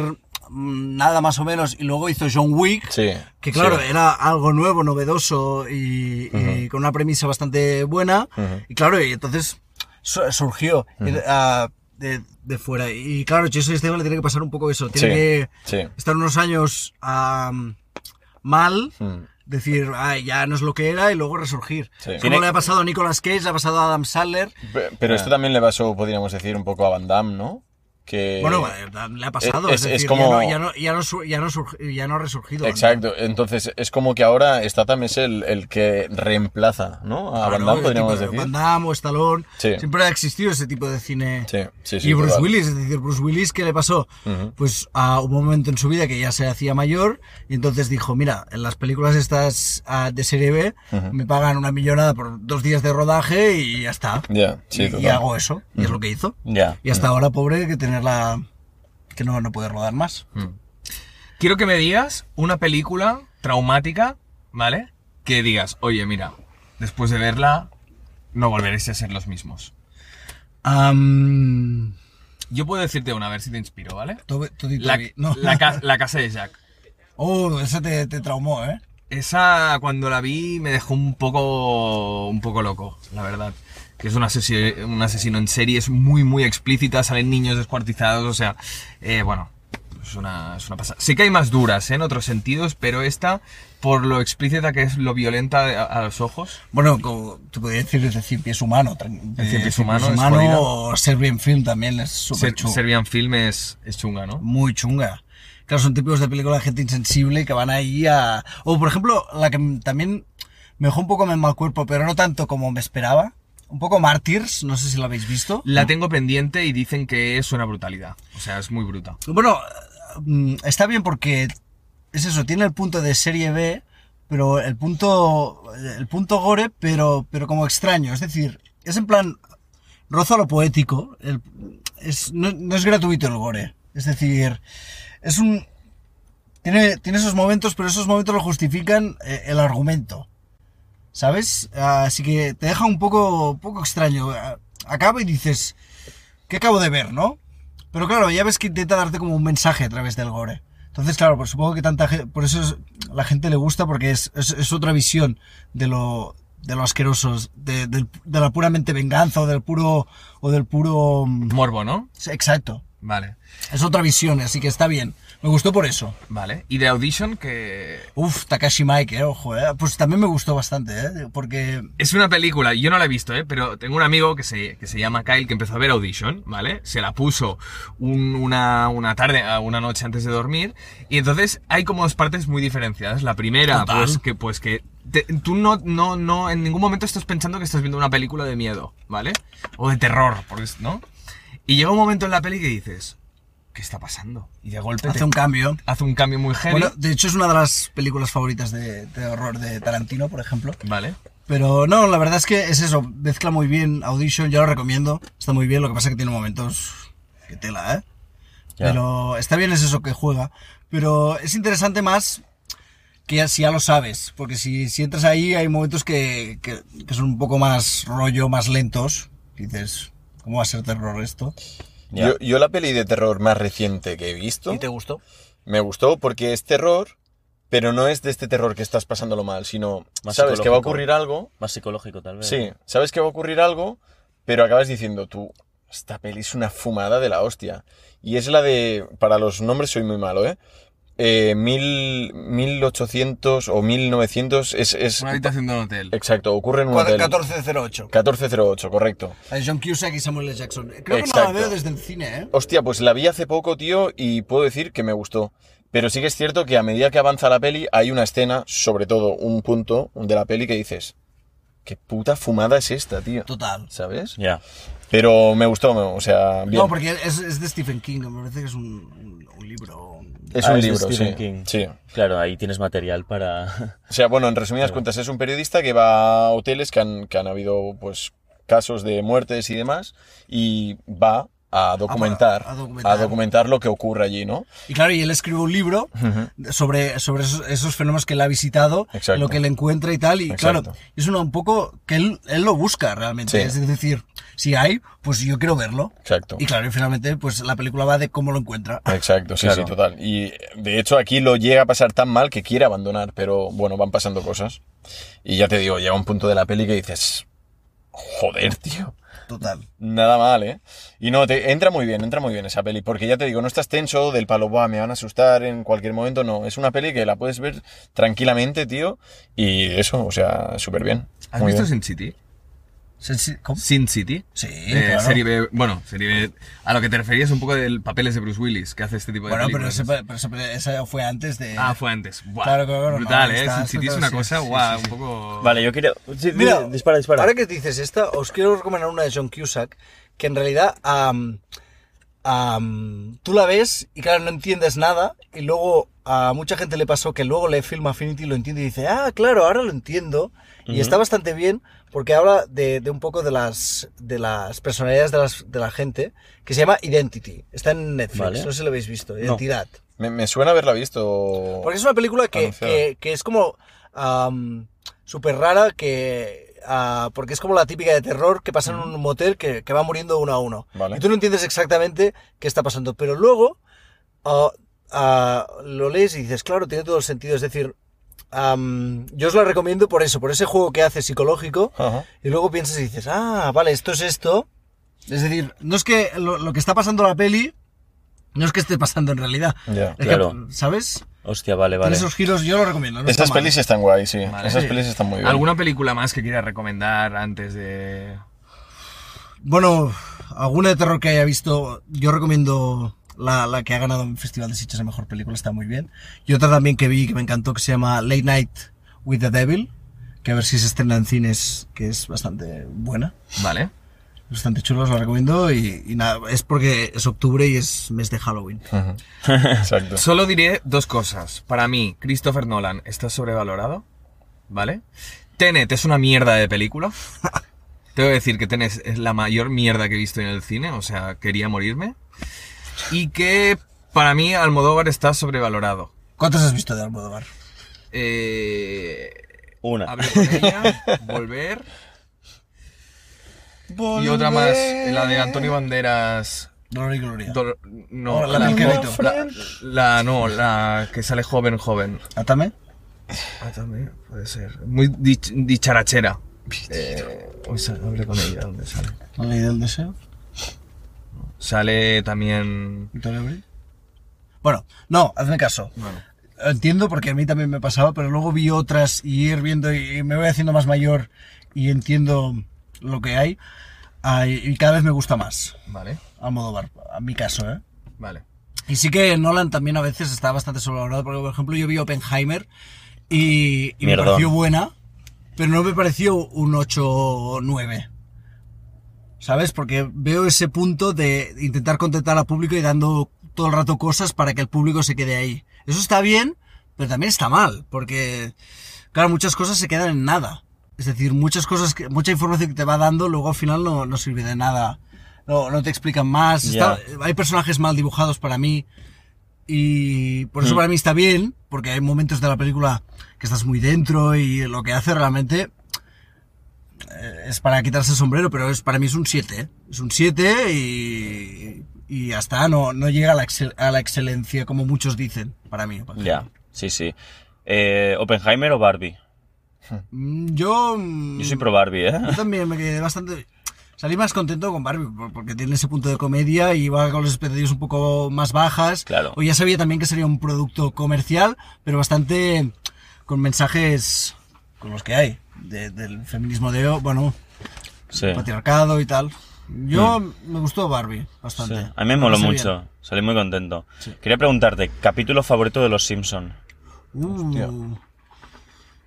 mm, nada más o menos y luego hizo John Wick. Sí. Que claro, sí. era algo nuevo, novedoso y, y con una premisa bastante buena. Y claro, y entonces su- surgió eh, ah, de, de fuera. Y claro, Jason Statham le tiene que pasar un poco eso. Tiene Sí, que estar unos años mal. Decir, "Ay, ya no es lo que era y luego resurgir. Sí. Como Tiene- le ha pasado a Nicolas Cage, le ha pasado a Adam Sandler. Pe- Pero esto también le pasó, podríamos decir, un poco a Van Damme, ¿no? Que... Bueno, le ha pasado. es- Es, es decir, como- ya, no, ya, no, ya, no, sur- ya, ha resurgido. Exacto, entonces es como que ahora Statham es el, el que reemplaza, ¿no? A Claro, Van Damme, podríamos tipo decir. Van Damme o Stallone. Sí. Siempre ha existido ese tipo de cine. Sí, sí, sí. y Bruce total. Willis, es decir, Bruce Willis, ¿qué le pasó? Ujú. Pues a un momento en su vida que ya se hacía mayor y entonces dijo, mira, en las películas estas ah, de serie B me pagan una millonada por dos días de rodaje y ya está. Sí, y, y hago eso, y es lo que hizo. Ya. Y hasta ahora, pobre, que tenerla... que no, no puede rodar más. Quiero que me digas una película traumática, ¿vale? Que digas, oye, mira, después de verla, no volveréis a ser los mismos. Yo puedo decirte una, a ver si te inspiro, ¿vale? La, no. la ca- la casa de Jack. *laughs* Oh, ese te, te traumó, ¿eh? Esa, cuando la vi, me dejó un poco, un poco loco, la verdad. Que es un asesino, un asesino en serie, es muy, muy explícita, salen niños descuartizados, o sea, eh, bueno, es una, es una pasada. Sí que hay más duras, ¿eh? en otros sentidos, pero esta, por lo explícita que es, lo violenta a, a los ojos, Bueno, como te podría decir desde cien pies humano. tran- De eh, Cien pies humano es jodida. o Serbian Film también es súper Ser-. Serbian Film es, es chunga, ¿no? Muy chunga. Claro, son tipos de película de gente insensible que van ahí a... O, por ejemplo, la que también me dejó un poco en mal cuerpo, pero no tanto como me esperaba. Un poco Martyrs, no sé si la habéis visto. La tengo pendiente y dicen que es una brutalidad, o sea, es muy bruta. Bueno, mm, está bien porque es eso, tiene el punto de serie B, pero el punto, el punto gore, pero, pero como extraño. Es decir, es en plan, roza lo poético. el- es, no, no es gratuito el gore. Es decir, es un... Tiene, tiene esos momentos, pero esos momentos lo justifican eh, el argumento. ¿Sabes? Así que te deja un poco, poco extraño. Acaba y dices, ¿qué acabo de ver, no? Pero claro, ya ves que intenta darte como un mensaje a través del gore. Entonces, claro, pues supongo que tanta gente, por eso es- la gente le gusta porque es, es, es otra visión de lo, de lo asqueroso, de, del- de la puramente venganza o del puro, o del puro, mm, Morbo, ¿no? exacto. Vale, Es otra visión, así que está bien. Me gustó por eso. vale. Y de Audition, que Uf, Takashi Mike, eh, ojo, eh. Pues también me gustó bastante, eh, porque Es una película, yo no la he visto, ¿eh? pero tengo un amigo que se, que se llama Kyle que empezó a ver Audition, ¿vale? Se la puso un- una, una tarde, una noche antes de dormir, y entonces hay como dos partes muy diferenciadas. La primera, Total. pues que, pues que te- tú no, no, no, en ningún momento estás pensando que estás viendo una película de miedo, ¿vale? O de terror, porque, ¿no? Y llega un momento en la peli que dices, ¿qué está pasando? Y de golpe hace te- un cambio. hace un cambio muy heavy, Bueno, de hecho es una de las películas favoritas de, de horror de Tarantino, por ejemplo. ¿vale? Pero no, la verdad es que es eso, mezcla muy bien Audition, yo lo recomiendo, está muy bien, lo que pasa es que tiene momentos que tela, ¿eh? Ya. Pero está bien es eso que juega. Pero es interesante más que ya, si ya lo sabes. Porque si, si entras ahí hay momentos que, que, que son un poco más rollo, más lentos. Dices, ¿cómo va a ser terror esto? Yo, yo la peli de terror más reciente que he visto ¿Y te gustó? me gustó porque es terror, pero no es de este terror que estás pasándolo mal, sino Más sabes que va a ocurrir algo, Más psicológico, tal vez. sí, sabes que va a ocurrir algo, pero acabas diciendo tú, esta peli es una fumada de la hostia. Y es la de, para los nombres soy muy malo, ¿eh? Eh mil, 1800 o 1900 es... es Una habitación de un hotel. Exacto, ocurre en un hotel. 1408. 1408, correcto. De John Cusack y Samuel L. Jackson. Creo que no Exacto. la veo desde el cine, ¿eh? Hostia, pues la vi hace poco, tío, y puedo decir que me gustó. Pero sí que es cierto que a medida que avanza la peli, hay una escena, sobre todo un punto de la peli que dices, ¿qué puta fumada es esta, tío? Total. ¿Sabes? Ya. Pero me gustó, o sea, bien. No, porque es, es de Stephen King, me parece que es un, un- un libro. Es Ah, un es libro, Stephen sí. King. Sí. Claro, ahí tienes material para... *laughs* O sea, bueno, en resumidas cuentas, es un periodista que va a hoteles que han, que han habido, pues, casos de muertes y demás, y va a documentar, a documentar. a documentar lo que ocurre allí, ¿no? Y claro, y él escribe un libro sobre, sobre esos, esos fenómenos que él ha visitado, Exacto. lo que él encuentra y tal. Y Exacto. claro, es una, un poco que él, él lo busca realmente. Sí. Es decir, si hay, pues yo quiero verlo. Exacto. Y claro, y finalmente, pues la película va de cómo lo encuentra. Exacto, sí, Claro. sí, total. Y de hecho aquí lo llega a pasar tan mal que quiere abandonar, pero bueno, van pasando cosas. Y ya te digo, llega un punto de la peli que dices, joder, tío. Total. Nada mal, ¿eh? Y no, te, entra muy bien, entra muy bien esa peli, porque ya te digo, no estás tenso del palo, "Buah, me van a asustar en cualquier momento, no. Es una peli que la puedes ver tranquilamente, tío, y eso, o sea, súper bien. ¿Has visto bien. Sin City? ¿Cómo? Sin City. Sí, Eh, claro. serie B, bueno, serie B. A lo que te referías un poco del papeles de Bruce Willis, que hace este tipo de Bueno, pero, películas. ese, pero ese- esa fue antes de... Ah, fue antes. Buah, Claro, claro, claro, Brutal, no, ¿eh? Sin City es una sí, cosa, sí, guau, sí, sí. un poco... Vale, yo quiero... sí, Mira, dispara, dispara. Ahora que dices esta, os quiero recomendar una de John Cusack, que en realidad am, am, tú la ves y claro, no entiendes nada, y luego a mucha gente le pasó que luego lee Film Affinity y lo entiende y dice, ah, claro, ahora lo entiendo, y está bastante bien porque habla de, de un poco de las, de las personalidades de, las- de la gente, que se llama Identity, está en Netflix, Vale. no sé si lo habéis visto, Identidad. Me, me suena haberla visto. Porque es una película que, que, que es como am, súper rara, que ah, porque es como la típica de terror que pasa en un motel que, que va muriendo uno a uno. Vale. Y tú no entiendes exactamente qué está pasando, pero luego ah, ah, lo lees y dices, claro, tiene todo el sentido. Es decir, am, yo os la recomiendo por eso, por ese juego que hace psicológico, Ajá. y luego piensas y dices, ah, vale, esto es esto. Es decir, no es que lo, lo que está pasando en la peli, no es que esté pasando en realidad. Es que, Claro. ¿Sabes? Hostia, vale, Tiene vale. esos giros, yo lo recomiendo. No está Esas mal. pelis están guay, sí. Vale. Esas pelis están muy bien. ¿Alguna película más que quieras recomendar antes de...? Bueno, alguna de terror que haya visto, yo recomiendo la, la que ha ganado en Festival de Sitges de Mejor Película, está muy bien. Y otra también que vi que me encantó, que se llama Late Night with the Devil, que a ver si se estrena en cines, que es bastante buena. Vale. Bastante chulo, os la recomiendo. Y, y nada, es porque es octubre y es mes de Halloween. *laughs* Exacto. Solo diré dos cosas. Para mí, Christopher Nolan está sobrevalorado, ¿vale? Tenet es una mierda de película. *laughs* Tengo que decir que Tenet es la mayor mierda que he visto en el cine, o sea, quería morirme. Y que para mí Almodóvar está sobrevalorado. ¿Cuántas has visto de Almodóvar? Eh, Una. hablé con ella, *laughs* volver. Y otra más, la de Antonio Banderas. Dolor y Gloria. Dol- no, Oh, la del Quevedo. la, la- no, la que sale joven, joven. ¿Atame? También puede ser. Muy dich- dicharachera. Eh, sa- hablé con ella, ¿dónde sale? ¿La ley del deseo? Sale también. ¿Victoria Abril? Bueno, no, hazme caso. Bueno, Entiendo porque a mí también me pasaba, pero luego vi otras y ir viendo y me voy haciendo más mayor y entiendo lo que hay ah, y cada vez me gusta más vale, Almodóvar, a mi caso, ¿eh? vale. Y sí que Nolan también a veces está bastante sobrevalorado, porque por ejemplo yo vi Oppenheimer y, y me pareció buena, pero no me pareció un 8 o 9. ¿Sabes? Porque veo ese punto de intentar contentar al público y dando todo el rato cosas para que el público se quede ahí. Eso está bien, pero también está mal, porque, claro, muchas cosas se quedan en nada. Es decir, muchas cosas, que, mucha información que te va dando, luego al final no, no sirve de nada. no, no te explican más. Está- hay personajes mal dibujados para mí. Y por eso Mm. para mí está bien, porque hay momentos de la película que estás muy dentro y lo que hace realmente eh, es para quitarse el sombrero, pero es, para mí es un 7. ¿eh? Es un 7 y, está, no, no llega a la, excel- a la excelencia como muchos dicen, para mí. Ya, sí, sí. Eh, ¿Oppenheimer o Barbie? Mm, Yo... mm, Yo soy pro Barbie, ¿eh? Yo también me quedé bastante... Salí más contento con Barbie, por- porque tiene ese punto de comedia y va con las expectativas un poco más bajas. Claro. O ya sabía también que sería un producto comercial, pero bastante con mensajes con los que hay. de- del feminismo de, bueno, Sí. Mm. patriarcado y tal. Yo me gustó Barbie sí. bastante. A mí me moló mucho. Salí muy contento. Quería preguntarte, capítulo favorito de Los Simpson. Uh,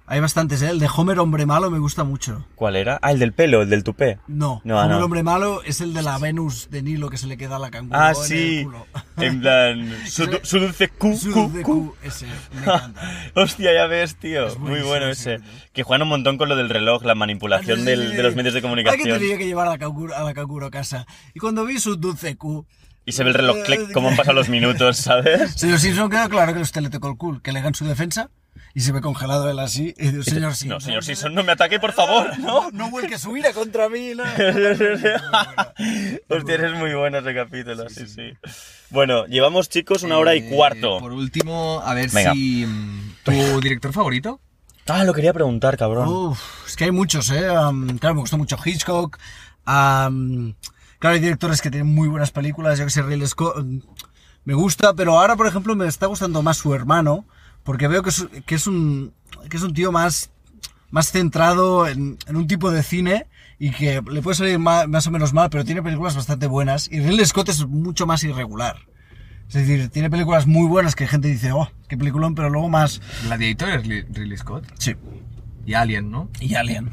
hay bastantes, ¿eh? El de Homer Hombre Malo me gusta mucho. ¿Cuál era? Ah, el del pelo, el del tupé. No, No, ah, Homer no. Hombre Malo es el de la Venus de Nilo que se le queda a la canguro Ah, en el sí. culo. En plan, *laughs* su, du- su dulce Q, Su de Q. Q, ese, me *laughs* encanta. Hostia, ya ves, tío. Es Muy bueno ese capítulo. Que juegan un montón con lo del reloj, la manipulación Sí, del- sí, de los sí. medios de Hay que comunicación. tenía que llevar a la canguro a, la canguro a casa. Y cuando vi su dulce Q... Y se ve el reloj, clic, *laughs* cómo han pasado los minutos, ¿sabes? Señor Simpson queda claro que usted le tocó el culo, que le hagan su defensa y se ve congelado él así. Y señor Simpson. No, señor Simpson, no me ataque, por favor, ¿no? No vuelque su ira contra mí, ¿no? *laughs* Hostia, eres muy bueno ese capítulo, sí, sí. Bueno, llevamos, chicos, una hora y Eh, cuarto. Por último, a ver Venga. si. mm, ¿Tu director favorito? Ah, lo quería preguntar, cabrón. Uf, es que hay muchos, ¿eh? Am, claro, me gustó mucho Hitchcock. am, claro, hay directores que tienen muy buenas películas. Yo que sé, Ridley Scott. mm, Me gusta, pero ahora, por ejemplo, me está gustando más su hermano. Porque veo que es, que es, un, que es un tío más, más centrado en, en un tipo de cine y que le puede salir ma- más, o menos mal, pero tiene películas bastante buenas. Y Ridley Scott es mucho más irregular. Es decir, tiene películas muy buenas que gente dice, oh, qué peliculón, pero luego más. Gladiator es Ridley Scott. Sí. Y Alien, ¿no? Y Alien.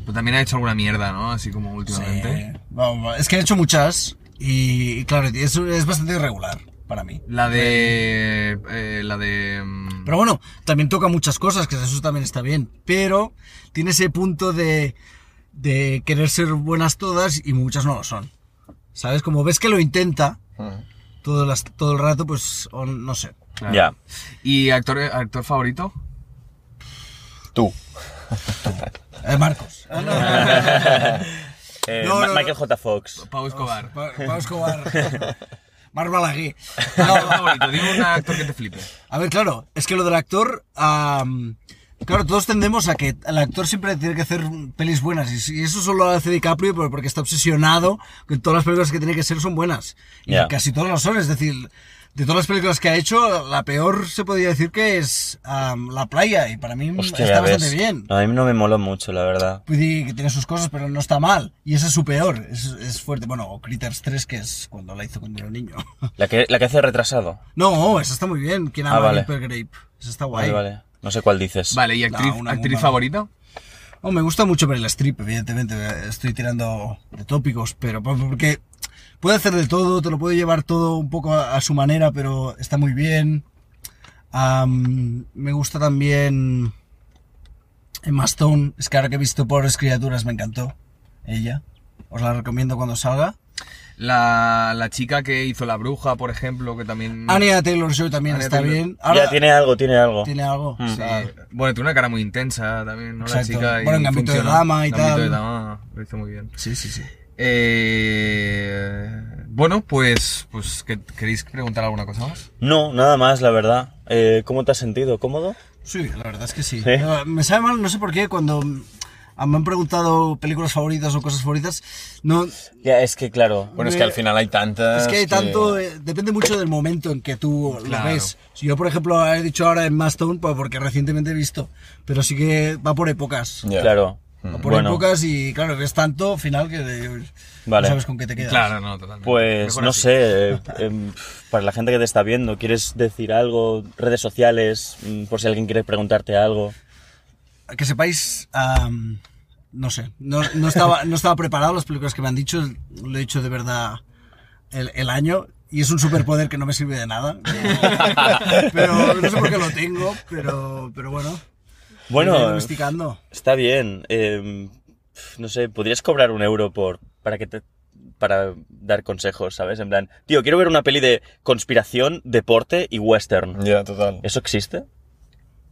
Pero también ha hecho alguna mierda, ¿no? Así como últimamente. Sí. Vamos, es que he hecho muchas y, y claro, es, es bastante irregular para mí. La de. eh, la de. mm, Pero bueno, también toca muchas cosas, que eso también está bien. Pero tiene ese punto de, de querer ser buenas todas y muchas no lo son. ¿Sabes? Como ves que lo intenta todo, las, todo el rato, pues o no sé. claro. Ya. ¿Y actor, actor favorito? Tú. Eh, Marcos. *laughs* Ah, no. Eh, No, Ma- no, Michael J. Fox. Pau Escobar. Pa- Pau Escobar. *laughs* *laughs* Mar Balaguer. *laughs* Actor favorito, dime un actor que te flipe. A ver, claro, es que lo del actor, am, claro, todos tendemos a que el actor siempre tiene que hacer pelis buenas y si- eso solo lo hace DiCaprio porque está obsesionado que todas las películas que tiene que ser son buenas y Ya. casi todas lo son, es decir, de todas las películas que ha hecho, la peor se podría decir que es La Playa y para mí Hostia, está bastante ves. bien. No, a mí no me moló mucho, la verdad. Puede que tiene sus cosas, pero no está mal. Y esa es su peor. Es, es fuerte. Bueno, o Critters 3, que es cuando la hizo cuando era niño. *laughs* La que, la que hace retrasado. No, esa está muy bien. ¿Quién Ah, ama vale. a Ripper Grape? Esa está guay. Vale, vale. No sé cuál dices. Vale, ¿y actriz, No, actriz favorita? Oh, me gusta mucho Meryl Streep, evidentemente. Estoy tirando de tópicos, pero por- porque puede hacer de todo, te lo puede llevar todo un poco a, a su manera, pero está muy bien. Am, me gusta también Emma Stone. Es que ahora que he visto Pobres Criaturas me encantó. Ella. Os la recomiendo cuando salga. La, la chica que hizo La Bruja, por ejemplo, que también... Anya Taylor-Joy también Anya está Taylor. bien. Ahora ya tiene algo, tiene algo. tiene algo. Mm. Sí. Bueno, tiene una cara muy intensa también, ¿no? Exacto. La chica. Bueno, en Gambito de. Dama y Gambito tal. de Dama, lo hizo muy bien. sí, sí, sí. Eh, bueno, pues, pues ¿qué- ¿queréis preguntar alguna cosa más? No, nada más, la verdad. Eh, ¿Cómo te has sentido? ¿Cómodo? Sí, la verdad es que sí. ¿Sí? Eh, Me sabe mal, no sé por qué, cuando ah, me han preguntado películas favoritas o cosas favoritas, no, Ya, es que claro. Bueno, es que al final hay tantas. es que hay tanto, eh, depende mucho del momento en que tú Claro. lo ves. Si yo, por ejemplo, he dicho ahora en Mastone, pues porque recientemente he visto, pero sí que va por épocas. Claro. Va por Bueno, épocas y claro, ves tanto final que eh, Vale. no sabes con qué te quedas. Claro, no, totalmente. pues Mejor no así. sé, eh, *laughs* em, para la gente que te está viendo, ¿quieres decir algo? Redes sociales, mm, por si alguien quiere preguntarte algo. que sepáis, am, no sé, no, no estaba, no estaba preparado las películas que me han dicho, lo he dicho de verdad el, el año y es un superpoder que no me sirve de nada. *laughs* pero no sé por qué lo tengo, pero, pero bueno. Bueno, está bien. em, no sé, ¿podrías cobrar un euro por para que te para dar consejos, ¿sabes? En plan, tío, quiero ver una peli de conspiración, deporte y western. Ya, total. ¿Eso existe?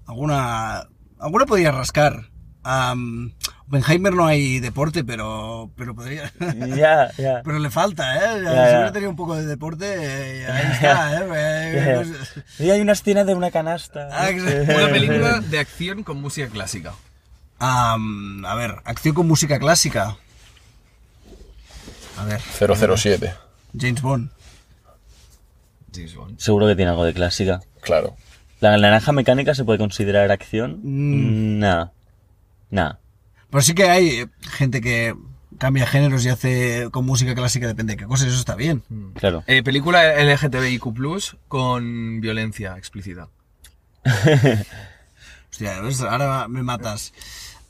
Alguna. Alguna podría rascar. Am, Oppenheimer no hay deporte, pero. Pero podría. Ya, ya. *laughs* Pero le falta, ¿eh? Ya, si hubiera tenido un poco de deporte, eh, *laughs* ahí está, ¿eh? Pues- Y hay una escena de una canasta. Ah. Una *laughs* película de acción con música clásica. Am, a ver, acción con música clásica. A ver, 007. James Bond. James Bond. Seguro que tiene algo de clásica. Claro. ¿La naranja mecánica se puede considerar acción? Mm. Nah. Nah. Pero sí que hay eh, gente que cambia géneros y hace con música clásica, depende de qué cosas, eso está bien. Claro. Eh, película LGTBIQ+, con violencia explícita. *laughs* Hostia, ¿ves? ahora me matas.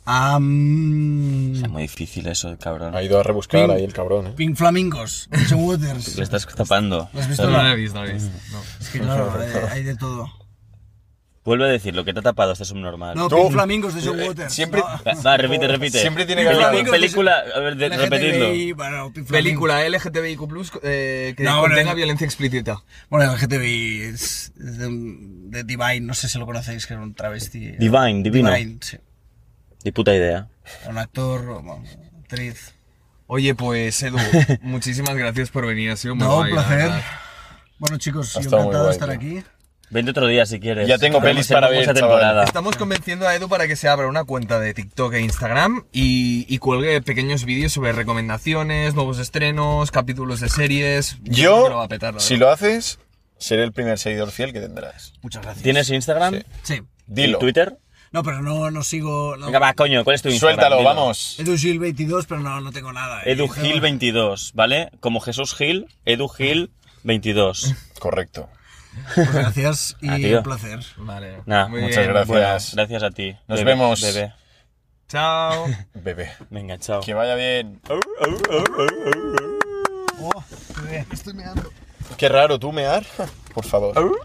Am, Es muy difícil eso, cabrón. Ha ido a rebuscar Pink- ahí el cabrón, ¿eh? Pink Flamingos, John Waters. Le estás tapando. ¿Lo has visto? No No, la he visto, no la he visto. no. Es que claro, *laughs* eh, hay de todo. Vuelve a decir lo que te ha tapado este subnormal. No, Pink Flamingos de John eh, Waters. siempre- no. Va, va, repite, repite. Siempre tiene que haber de- Película, a ver, de- LGTBI, repetidlo. bueno. Película LGTBIQ+, eh, que No, contenga bueno, violencia explícita. Bueno, el GTBI es, es de, un- de Divine, no sé si lo conocéis, que era un travesti. Divine, divino. Divine, sí. Ni puta idea. Un actor, bueno, actriz. Oye, pues Edu, *laughs* muchísimas gracias por venir, ha sido muy No, un guay, la placer. Bueno, chicos, yo encantado de estar aquí. Vente otro día si quieres. Ya tengo pelis para mucha ver, temporada. Estamos convenciendo a Edu para que se abra una cuenta de TikTok e Instagram y, y cuelgue pequeños vídeos sobre recomendaciones, nuevos estrenos, capítulos de series. creo que lo va Yo, a petar, si lo haces, seré el primer seguidor fiel que tendrás. Muchas gracias. ¿Tienes Instagram? Sí. Sí. Dilo. ¿Y Twitter? No, pero no, no sigo. No. Venga, va, coño, ¿cuál es tu Instagram? Suéltalo, Dilo. vamos. EduGil22, pero no, no tengo nada. eh. Edu Gil 22, ¿vale? Como Jesús Gil, Edu Gil 22. Correcto. Pues gracias *laughs* y Ah, un placer. Vale. Muy muchas bien. gracias. Gracias a ti. Nos Bebé, vemos. Bebé. Chao. *laughs* Bebé. Venga, chao. Que vaya bien. Oh. Estoy meando. Qué raro, tú mear. *laughs* Por favor.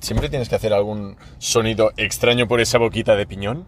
Siempre tienes que hacer algún sonido extraño por esa boquita de piñón.